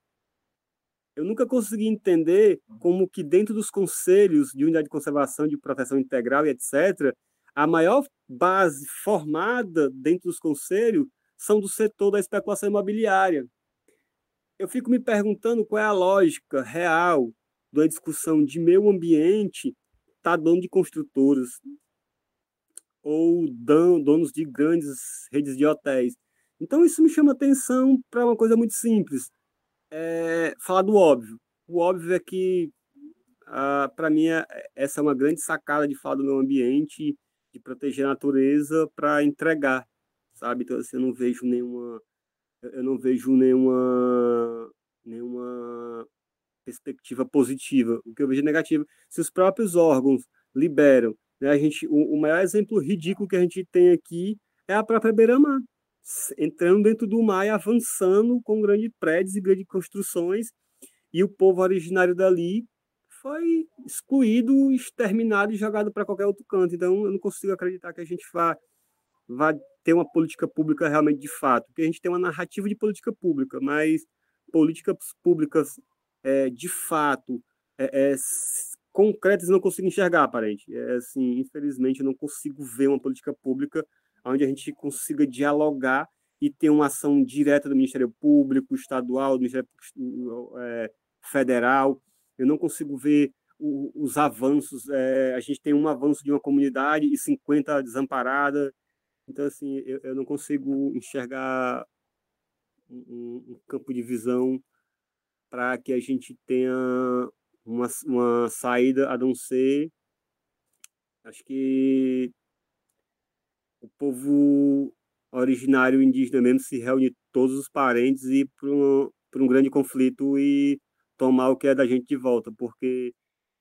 Eu nunca consegui entender como que dentro dos conselhos de unidade de conservação, de proteção integral e etc., a maior base formada dentro dos conselhos são do setor da especulação imobiliária. Eu fico me perguntando qual é a lógica real da discussão de meio ambiente tá dono de construtoras ou donos de grandes redes de hotéis. Então isso me chama atenção para uma coisa muito simples, é falar do óbvio. O óbvio é que ah, para mim é, essa é uma grande sacada de falar do meio ambiente de proteger a natureza para entregar, sabe? Então, assim, eu não vejo nenhuma, eu não vejo nenhuma, nenhuma perspectiva positiva. O que eu vejo negativo, se os próprios órgãos liberam, né? A gente, o, o maior exemplo ridículo que a gente tem aqui é a própria beira-mar, entrando dentro do mar e avançando com grandes prédios e grandes construções, e o povo originário dali foi excluído, exterminado e jogado para qualquer outro canto. Então, eu não consigo acreditar que a gente vá, vá ter uma política pública realmente de fato, porque a gente tem uma narrativa de política pública, mas políticas públicas é, de fato é, é, concretas não consigo enxergar, aparente. É, assim, infelizmente, eu não consigo ver uma política pública onde a gente consiga dialogar e ter uma ação direta do Ministério Público, estadual, do Ministério é, Federal, eu não consigo ver o, os avanços. É, a gente tem um avanço de uma comunidade e 50 desamparada. Então, assim, eu, eu não consigo enxergar um, um campo de visão para que a gente tenha uma, uma saída a não ser. Acho que o povo originário indígena mesmo se reúne todos os parentes e para um, um grande conflito e tomar o que é da gente de volta, porque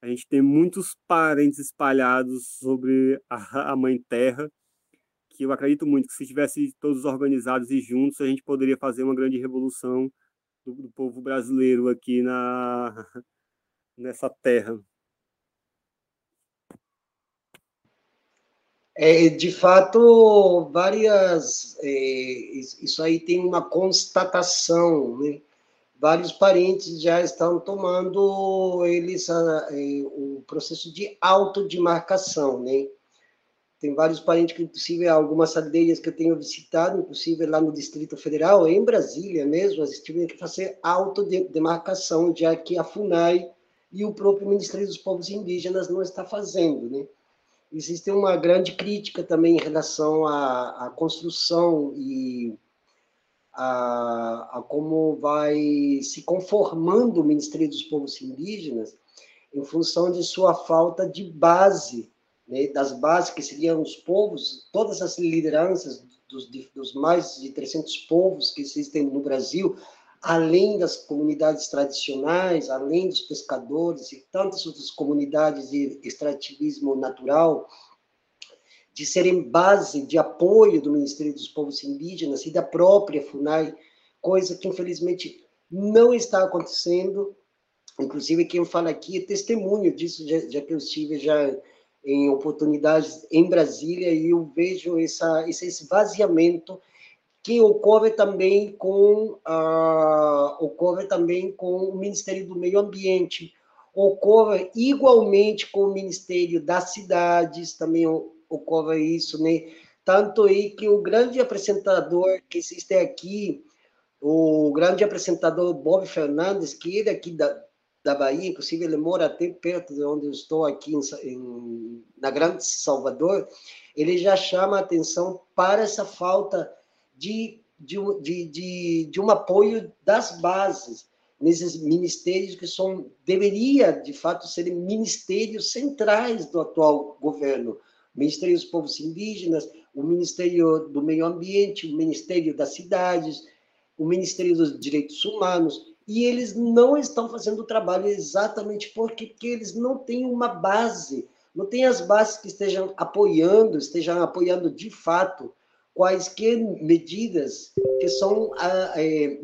a gente tem muitos parentes espalhados sobre a, a Mãe Terra, que eu acredito muito que se tivesse todos organizados e juntos, a gente poderia fazer uma grande revolução do, do povo brasileiro aqui na <laughs> nessa terra. É, de fato, várias. É, isso aí tem uma constatação, né? vários parentes já estão tomando eles é, o processo de autodemarcação, né? Tem vários parentes que, inclusive, algumas aldeias que eu tenho visitado, inclusive lá no Distrito Federal, em Brasília mesmo, eles tiveram que fazer autodemarcação, já que a FUNAI e o próprio Ministério dos Povos Indígenas não está fazendo, né? Existe uma grande crítica também em relação à, à construção e a, a como vai se conformando o Ministério dos Povos Indígenas em função de sua falta de base, né, das bases que seriam os povos, todas as lideranças dos, dos mais de 300 povos que existem no Brasil, além das comunidades tradicionais, além dos pescadores e tantas outras comunidades de extrativismo natural, de serem base de apoio do Ministério dos Povos Indígenas e da própria FUNAI, coisa que infelizmente não está acontecendo. Inclusive, quem fala aqui é testemunho disso, já, já que eu estive já em oportunidades em Brasília e eu vejo essa, esse esvaziamento que ocorre também com uh, ocorre também com o Ministério do Meio Ambiente, ocorre igualmente com o Ministério das Cidades, também ocorre isso, né? Tanto aí que o grande apresentador que existe aqui, o grande apresentador Bob Fernandes, que ele é aqui da, da Bahia, inclusive ele mora até perto de onde eu estou aqui em, em, na Grande Salvador, ele já chama a atenção para essa falta de, de, de, de, um apoio das bases nesses ministérios que são deveria de fato serem ministérios centrais do atual governo. Ministério dos Povos Indígenas o Ministério do Meio Ambiente o Ministério das Cidades o Ministério dos Direitos Humanos e eles não estão fazendo o trabalho exatamente porque, porque eles não têm uma base não têm as bases que estejam apoiando estejam apoiando de fato quaisquer medidas que são ah, é,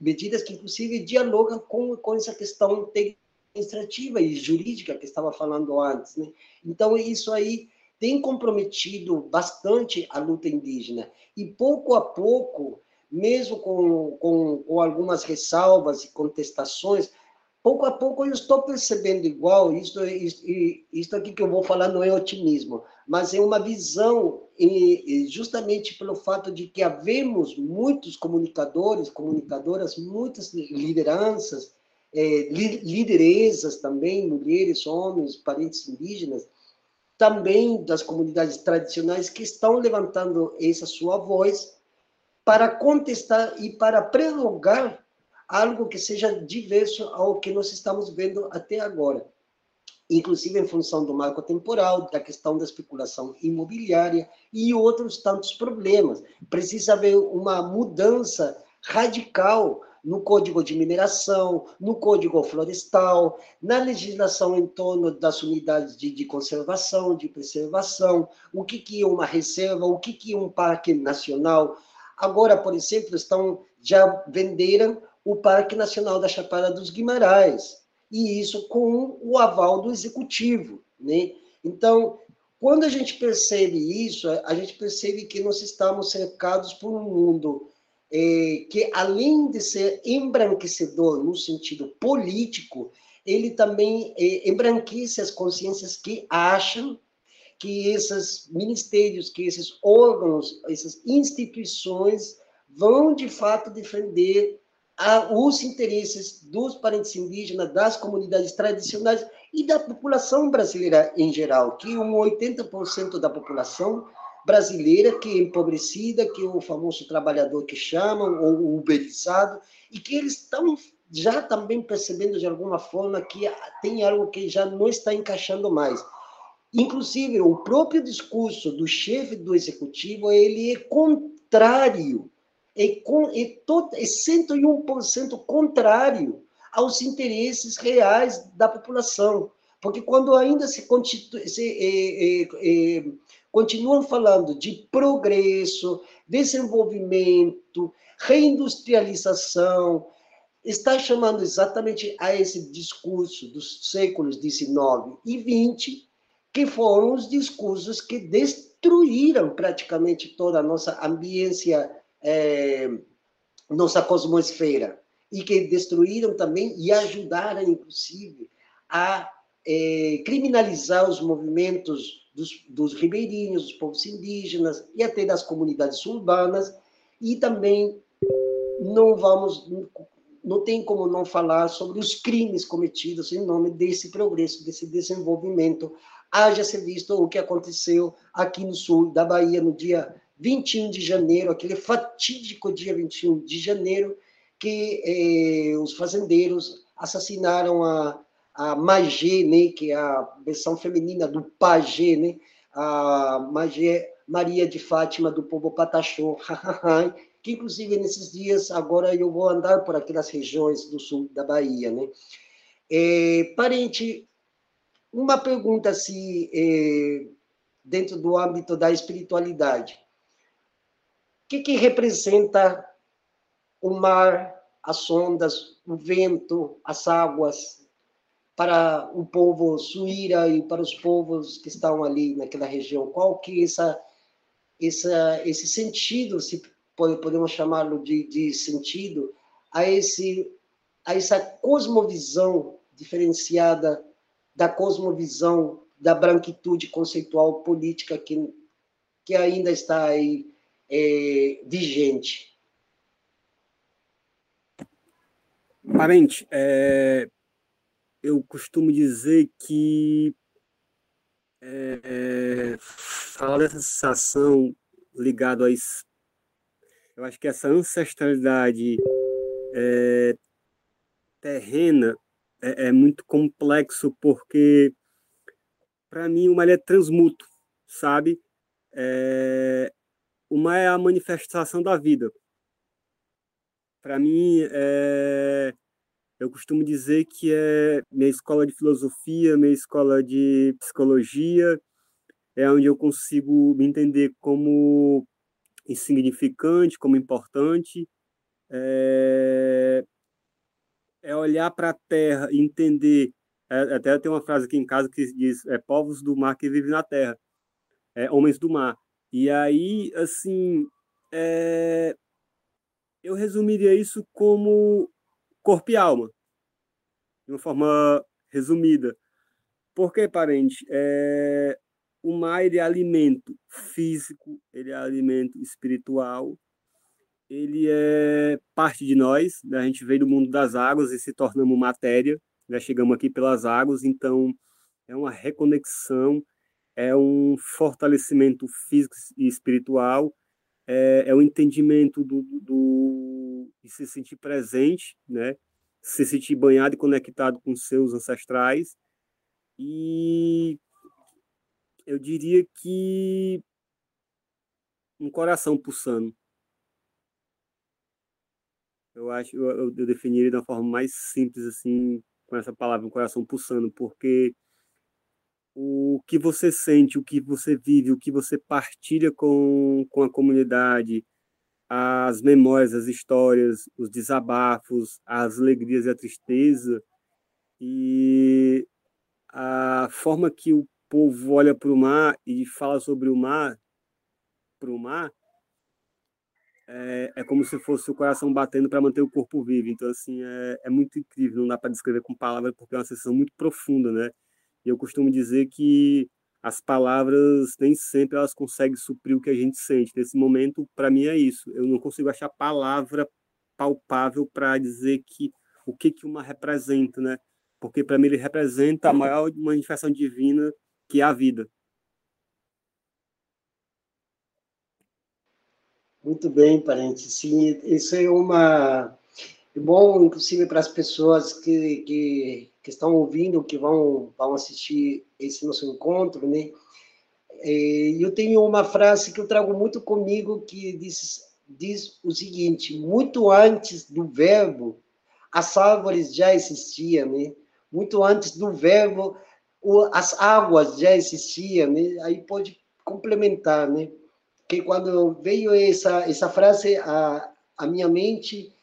medidas que, inclusive, dialogam com, com essa questão administrativa e jurídica que estava falando antes. Né? Então, isso aí tem comprometido bastante a luta indígena. E, pouco a pouco, mesmo com, com, com algumas ressalvas e contestações, pouco a pouco eu estou percebendo igual, isto, isto, isto aqui que eu vou falar não é otimismo, mas é uma visão, justamente pelo fato de que havemos muitos comunicadores, comunicadoras, muitas lideranças, é, lideresas também, mulheres, homens, parentes indígenas, também das comunidades tradicionais que estão levantando essa sua voz para contestar e para prorrogar algo que seja diverso ao que nós estamos vendo até agora. Inclusive em função do marco temporal, da questão da especulação imobiliária e outros tantos problemas. Precisa haver uma mudança radical no Código de Mineração, no Código Florestal, na legislação em torno das unidades de, de conservação, de preservação, o que, que é uma reserva, o que, que é um parque nacional. Agora, por exemplo, estão já venderam o Parque Nacional da Chapada dos Guimarães, e isso com o aval do executivo. Né? Então, quando a gente percebe isso, a gente percebe que nós estamos cercados por um mundo é, que, além de ser embranquecedor no sentido político, ele também é, embranquece as consciências que acham que esses ministérios, que esses órgãos, essas instituições vão de fato defender a, os interesses dos parentes indígenas, das comunidades tradicionais e da população brasileira em geral, que um 80% da população brasileira que é empobrecida, que é o famoso trabalhador que chamam, ou uberizado, e que eles estão já também percebendo de alguma forma que tem algo que já não está encaixando mais. Inclusive, o próprio discurso do chefe do executivo, ele é contrário é, com, é, todo, é 101% contrário aos interesses reais da população. Porque quando ainda se, se é, é, é, continuam falando de progresso, desenvolvimento, reindustrialização, está chamando exatamente a esse discurso dos séculos XIX e XX, que foram os discursos que destruíram praticamente toda a nossa ambiência é, nossa cosmosfera e que destruíram também e ajudaram, inclusive, a é, criminalizar os movimentos dos, dos ribeirinhos, dos povos indígenas e até das comunidades urbanas e também não vamos não tem como não falar sobre os crimes cometidos em nome desse progresso, desse desenvolvimento. Haja se visto o que aconteceu aqui no sul da Bahia no dia 21 de janeiro, aquele fatídico dia 21 de janeiro, que eh, os fazendeiros assassinaram a, a Magé, né, que é a versão feminina do Pagé, né, a Magé Maria de Fátima do povo Pataxó, <laughs> que inclusive nesses dias agora eu vou andar por aquelas regiões do sul da Bahia, né? É, parente, uma pergunta assim, é, dentro do âmbito da espiritualidade que, que representa o mar, as ondas, o vento, as águas para o povo suíra e para os povos que estão ali naquela região? Qual que é essa, essa, esse sentido se podemos chamá-lo de, de sentido, a, esse, a essa cosmovisão diferenciada da cosmovisão da branquitude conceitual política que, que ainda está aí é, vigente. Parente, é, eu costumo dizer que é, falar dessa sensação ligado a isso, eu acho que essa ancestralidade é, terrena é, é, muito complexo porque para mim o mar é transmuto, sabe? É, o mar é a manifestação da vida. Para mim, é, eu costumo dizer que é minha escola de filosofia, minha escola de psicologia, é onde eu consigo me entender como insignificante, como importante. É, é olhar para a terra e entender. É, até tem uma frase aqui em casa que diz: é povos do mar que vivem na terra, é, homens do mar. E aí, assim, é, eu resumiria isso como corpo e alma, de uma forma resumida. Porque, parente, é, o mar ele é alimento físico, ele é alimento espiritual, ele é parte de nós, né? a gente veio do mundo das águas e se tornamos matéria, né? chegamos aqui pelas águas, então é uma reconexão, é um fortalecimento físico e espiritual, é, é o entendimento do, do, de se sentir presente, né? se sentir banhado e conectado com seus ancestrais, e eu diria que um coração pulsando. Eu acho, eu, eu definiria de uma forma mais simples assim, com essa palavra, um coração pulsando, porque o que você sente, o que você vive, o que você partilha com, com a comunidade, as memórias, as histórias, os desabafos, as alegrias e a tristeza, e a forma que o povo olha para o mar e fala sobre o mar, para o mar, é, é, como se fosse o coração batendo para manter o corpo vivo. Então, assim, é, é muito incrível, não dá para descrever com palavras, porque é uma sensação muito profunda, né? E eu costumo dizer que as palavras nem sempre elas conseguem suprir o que a gente sente. Nesse momento, para mim é isso. Eu não consigo achar palavra palpável para dizer que o que que uma representa, né? Porque para mim ele representa a maior manifestação divina que é a vida. Muito bem, parente. Sim, isso é uma é bom, inclusive para as pessoas que, que, que, estão ouvindo, que vão vão assistir esse nosso encontro, né? É, eu tenho uma frase que eu trago muito comigo que diz diz o seguinte: muito antes do verbo, as árvores já existiam, né? Muito antes do verbo, as águas já existiam, né? Aí pode complementar, né? Que quando veio essa essa frase a a minha mente,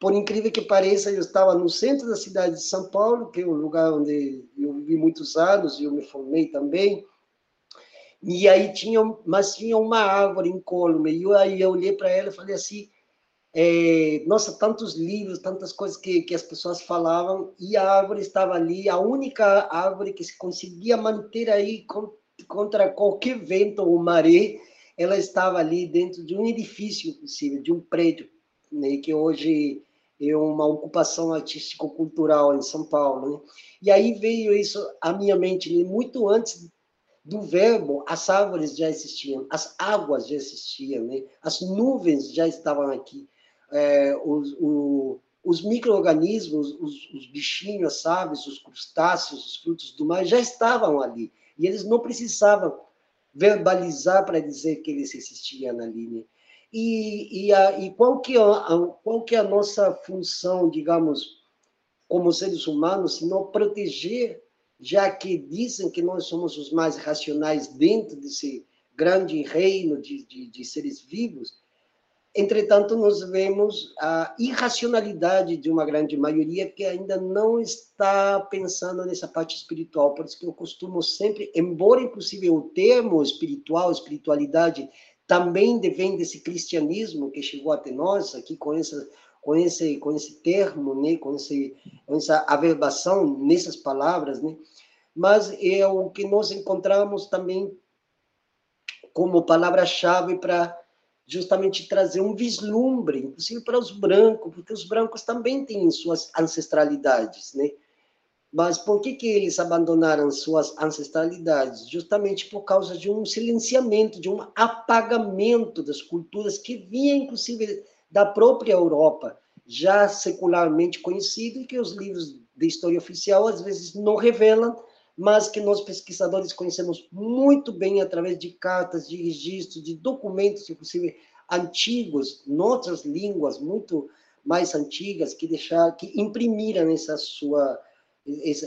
por incrível que pareça, eu estava no centro da cidade de São Paulo, que é o lugar onde eu vivi muitos anos e eu me formei também. E aí tinha, mas tinha uma árvore incólume. E eu aí eu olhei para ela e falei assim: é, nossa, tantos livros, tantas coisas que, que as pessoas falavam, e a árvore estava ali, a única árvore que se conseguia manter aí contra qualquer vento ou maré, ela estava ali dentro de um edifício, inclusive, de um prédio, né, que hoje é uma ocupação artístico-cultural em São Paulo. Né? E aí veio isso à minha mente, né? muito antes do verbo, as árvores já existiam, as águas já existiam, né? as nuvens já estavam aqui é, os, os micro-organismos, os, os, bichinhos, as aves, os crustáceos, os frutos do mar já estavam ali. E eles não precisavam verbalizar para dizer que eles existiam ali. Né? E, e, a, e qual, que é a, qual que é a nossa função, digamos, como seres humanos, se não proteger, já que dizem que nós somos os mais racionais dentro desse grande reino de, de, de seres vivos, Entretanto, nós vemos a irracionalidade de uma grande maioria que ainda não está pensando nessa parte espiritual. Por isso que eu costumo sempre, embora inclusive o termo espiritual, espiritualidade, também vem desse cristianismo que chegou até nós, aqui com essa com esse com esse termo, né, com, esse, com essa averbação nessas palavras, né? Mas é o que nós encontramos também como palavra-chave para justamente trazer um vislumbre, inclusive para os brancos, porque os brancos também têm suas ancestralidades, né? Mas por que, que eles abandonaram suas ancestralidades? Justamente por causa de um silenciamento, de um apagamento das culturas que vinha, inclusive, da própria Europa, já secularmente conhecido, e que os livros de história oficial às vezes não revelam, mas que nós pesquisadores conhecemos muito bem através de cartas, de registros, de documentos, inclusive antigos, em outras línguas muito mais antigas, que deixaram, que imprimiram essa sua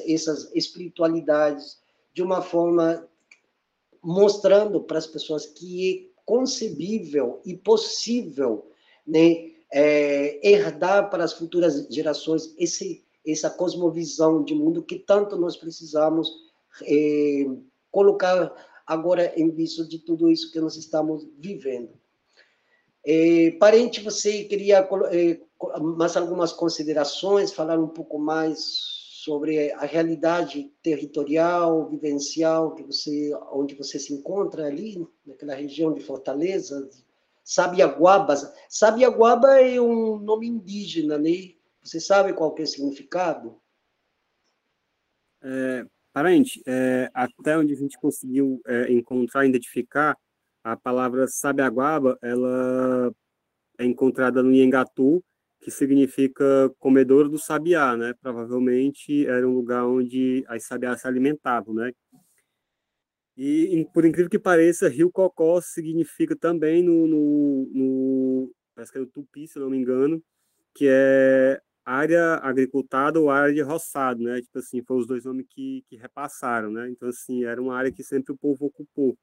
essas espiritualidades de uma forma mostrando para as pessoas que é concebível e possível né, é, herdar para as futuras gerações esse, essa cosmovisão de mundo que tanto nós precisamos colocar agora em vista de tudo isso que nós estamos vivendo. É, parente, você queria é, mais algumas considerações, falar um pouco mais sobre a realidade territorial, vivencial que você, onde você se encontra ali, naquela região de Fortaleza, Sabiaguaba. Sabiaguaba é um nome indígena, né? Você sabe qual que é o significado? É, parente, é, até onde a gente conseguiu é, encontrar, identificar, a palavra Sabiaguaba, ela é encontrada no Iengatu, que significa comedor do sabiá, né? Provavelmente era um lugar onde as sabiás se alimentavam, né? E, por incrível que pareça, Rio Cocó significa também no, no, no parece que é o Tupi, se não me engano, que é área agricultada ou área de roçado, né? Tipo assim, foram os dois nomes que, que repassaram, né? Então, assim, era uma área que sempre o povo ocupou.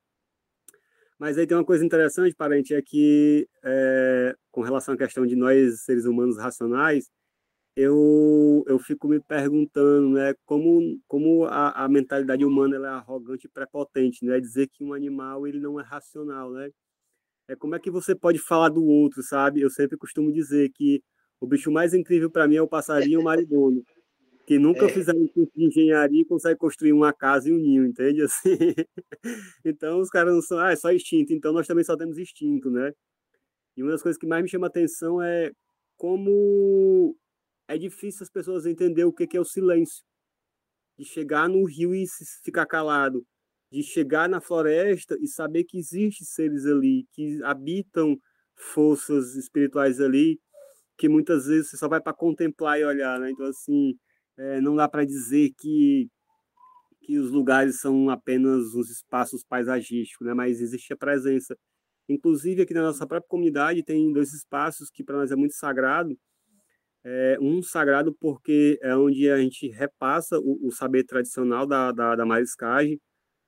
Mas aí tem uma coisa interessante, parente, é que é, com relação à questão de nós, seres humanos racionais, eu, eu fico me perguntando né, como, como a, a mentalidade humana é arrogante e prepotente, né? Dizer que um animal ele não é racional, né? É como é que você pode falar do outro, sabe? Eu sempre costumo dizer que o bicho mais incrível para mim é o passarinho maridono que nunca é. fizeram curso de engenharia e conseguem construir uma casa e um ninho, entende? <laughs> Assim, então, os caras não são, ah, é só instinto, então nós também só temos instinto, né? E uma das coisas que mais me chama atenção é como é difícil as pessoas entender o que é o silêncio. De chegar no rio e ficar calado, de chegar na floresta e saber que existem seres ali, que habitam forças espirituais ali, que muitas vezes você só vai para contemplar e olhar, né? Então, assim, é, não dá para dizer que, que os lugares são apenas uns espaços paisagísticos, né? mas existe a presença. Inclusive, aqui na nossa própria comunidade, tem dois espaços que para nós é muito sagrado. É, um sagrado porque é onde a gente repassa o, o saber tradicional da, da, da mariscagem,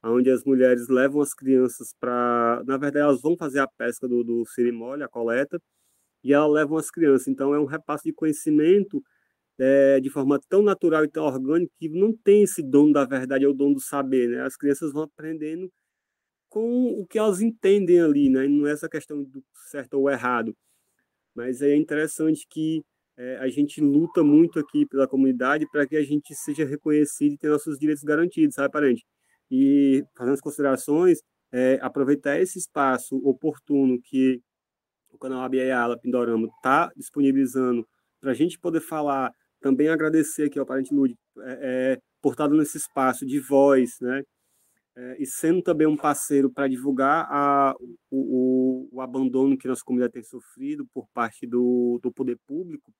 onde as mulheres levam as crianças para. Na verdade, elas vão fazer a pesca do, do sirimole, a coleta, e elas levam as crianças. Então, é um repasso de conhecimento é, de forma tão natural e tão orgânica que não tem esse dom da verdade, é o dom do saber, né? As crianças vão aprendendo com o que elas entendem ali, né? Não é essa questão do certo ou errado. Mas é interessante que é, a gente luta muito aqui pela comunidade para que a gente seja reconhecido e tenha nossos direitos garantidos, sabe, parente? E fazendo as considerações, é, aproveitar esse espaço oportuno que o canal Abiaiala Pindorama está disponibilizando para a gente poder falar também agradecer aqui ao Parente Lúdico é, é, por estar nesse espaço de voz, né? É, e sendo também um parceiro para divulgar a, o, o, o, abandono que nossa comunidade tem sofrido por parte do, do poder público,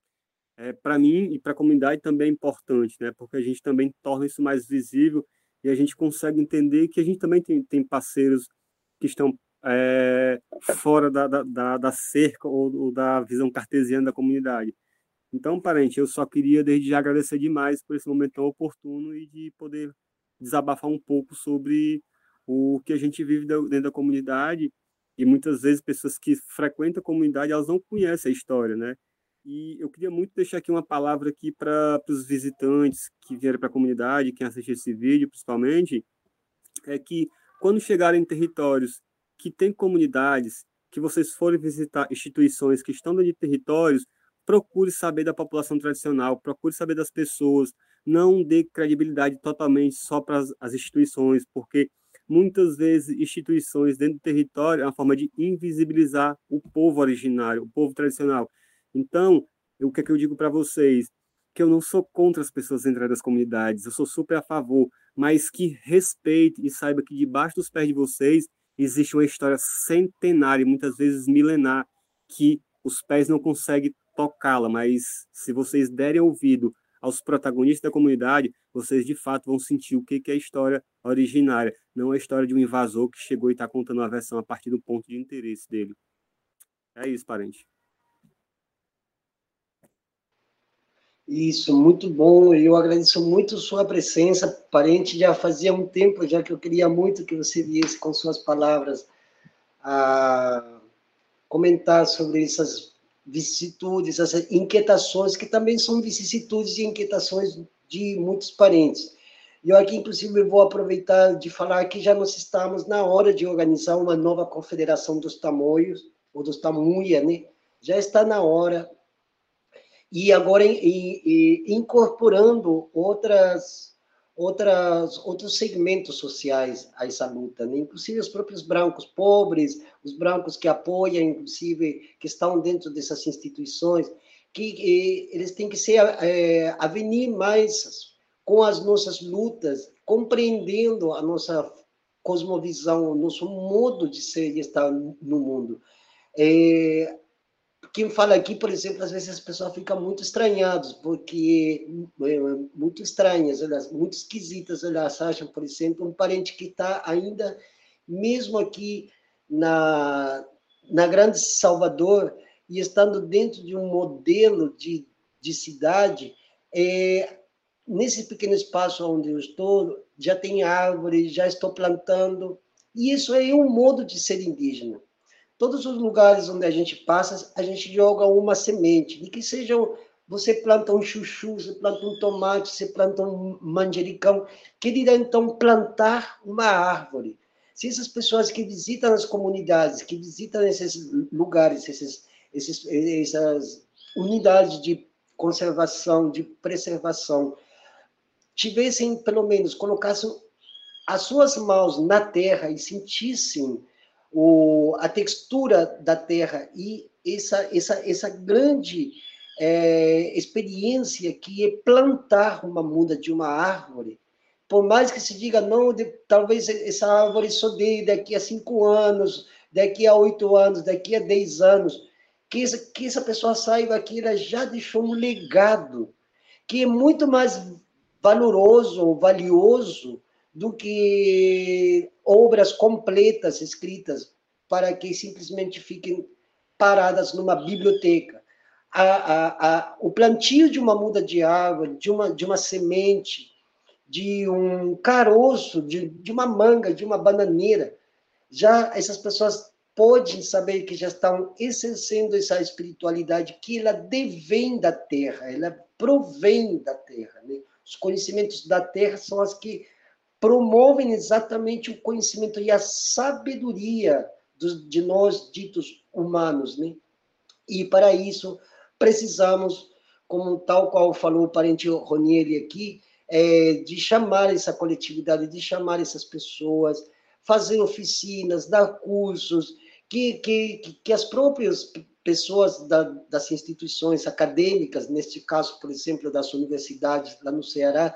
é, para mim e para a comunidade também é importante, né? porque a gente também torna isso mais visível e a gente consegue entender que a gente também tem, tem parceiros que estão é, fora da, da, da cerca ou, ou da visão cartesiana da comunidade. Então, parente, eu só queria desde já agradecer demais por esse momento tão oportuno e de poder desabafar um pouco sobre o que a gente vive dentro da comunidade e muitas vezes pessoas que frequentam a comunidade elas não conhecem a história, né? E eu queria muito deixar aqui uma palavra aqui para os visitantes que vieram para a comunidade, quem assistir esse vídeo, principalmente, é que quando chegarem em territórios que têm comunidades que vocês forem visitar instituições que estão dentro de territórios, procure saber da população tradicional, procure saber das pessoas, não dê credibilidade totalmente só para as instituições, porque muitas vezes instituições dentro do território é uma forma de invisibilizar o povo originário, o povo tradicional. Então, o que é que eu digo para vocês? Que eu não sou contra as pessoas entrarem nas comunidades, eu sou super a favor, mas que respeite e saiba que debaixo dos pés de vocês existe uma história centenária, muitas vezes milenar, que os pés não conseguem tocá-la, mas se vocês derem ouvido aos protagonistas da comunidade, vocês de fato vão sentir o que é a história originária, não a história de um invasor que chegou e está contando uma versão a partir do ponto de interesse dele. É isso, parente. Isso, muito bom. Eu agradeço muito sua presença, parente. Já fazia um tempo já que eu queria muito que você viesse com suas palavras a comentar sobre essas vicissitudes, essas inquietações, que também são vicissitudes e inquietações de muitos parentes. E eu aqui, inclusive, vou aproveitar de falar que já nós estamos na hora de organizar uma nova confederação dos tamoios, ou dos tamuia, né? Já está na hora. E agora incorporando outras outras, outros segmentos sociais a essa luta, né? inclusive os próprios brancos pobres, os brancos que apoiam, inclusive, que estão dentro dessas instituições, que eles têm que ser é, avenir mais com as nossas lutas, compreendendo a nossa cosmovisão, o nosso modo de ser e estar no mundo. É, quem fala aqui, por exemplo, às vezes as pessoas ficam muito estranhadas, porque é, muito estranhas, elas, muito esquisitas, elas acham, por exemplo, um parente que está ainda, mesmo aqui na, na Grande Salvador, e estando dentro de um modelo de, de cidade, é, nesse pequeno espaço onde eu estou, já tem árvores, já estou plantando, e isso é um modo de ser indígena todos os lugares onde a gente passa, a gente joga uma semente, de que seja você planta um chuchu, você planta um tomate, você planta um manjericão, que dirá então plantar uma árvore. Se essas pessoas que visitam as comunidades, que visitam esses lugares, esses, esses, essas unidades de conservação, de preservação, tivessem, pelo menos, colocassem as suas mãos na terra e sentissem o, a textura da terra e essa, essa, essa grande é, experiência que é plantar uma muda de uma árvore, por mais que se diga, não, de, talvez essa árvore só dê daqui a cinco anos, daqui a oito anos, daqui a dez anos, que essa, que essa pessoa saiba que ela já deixou um legado que é muito mais valoroso, valioso do que obras completas escritas para que simplesmente fiquem paradas numa biblioteca. A, a, a, o plantio de uma muda de árvore, de uma, de uma semente, de um caroço, de, de uma manga, de uma bananeira, já essas pessoas podem saber que já estão exercendo essa espiritualidade que ela devém da terra, ela provém da terra. Né? Os conhecimentos da terra são as que promovem exatamente o conhecimento e a sabedoria dos, de nós ditos humanos, né? E para isso precisamos, como tal qual falou o parente Ronieri aqui, é, de chamar essa coletividade, de chamar essas pessoas, fazer oficinas, dar cursos, que, que, que as próprias pessoas da, das instituições acadêmicas, neste caso, por exemplo, das universidades lá no Ceará,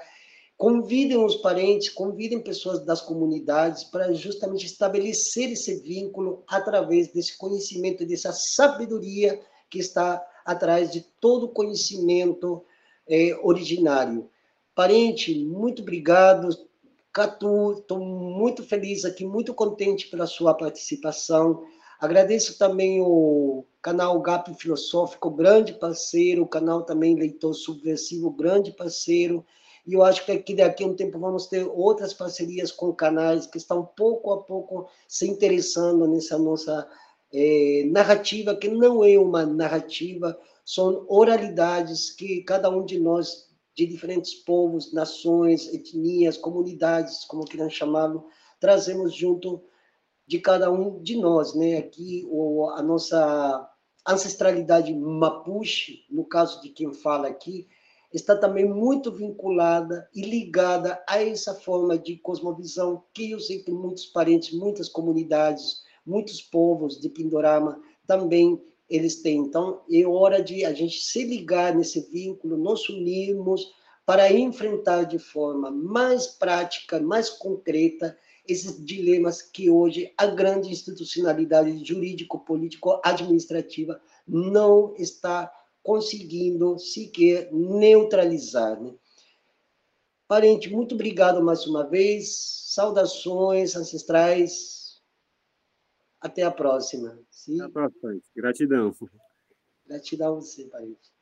Convidem os parentes, convidem pessoas das comunidades para justamente estabelecer esse vínculo através desse conhecimento, dessa sabedoria que está atrás de todo conhecimento é, originário. Parente, muito obrigado. Catu, estou muito feliz aqui, muito contente pela sua participação. Agradeço também o canal GAP Filosófico, grande parceiro, o canal também Leitor Subversivo, grande parceiro. E eu acho que daqui a um tempo vamos ter outras parcerias com canais que estão pouco a pouco se interessando nessa nossa é, narrativa, que não é uma narrativa, são oralidades que cada um de nós, de diferentes povos, nações, etnias, comunidades, como queiram chamá-lo, trazemos junto de cada um de nós, né? Aqui o, a nossa ancestralidade mapuche, no caso de quem fala aqui, está também muito vinculada e ligada a essa forma de cosmovisão que eu sei que muitos parentes, muitas comunidades, muitos povos de Pindorama também eles têm. Então, é hora de a gente se ligar nesse vínculo, nos unirmos para enfrentar de forma mais prática, mais concreta, esses dilemas que hoje a grande institucionalidade jurídico-político-administrativa não está conseguindo sequer neutralizar. Né? Parente, muito obrigado mais uma vez. Saudações ancestrais. Até a próxima. Sim? Até a próxima. Gratidão. Gratidão a você, parente.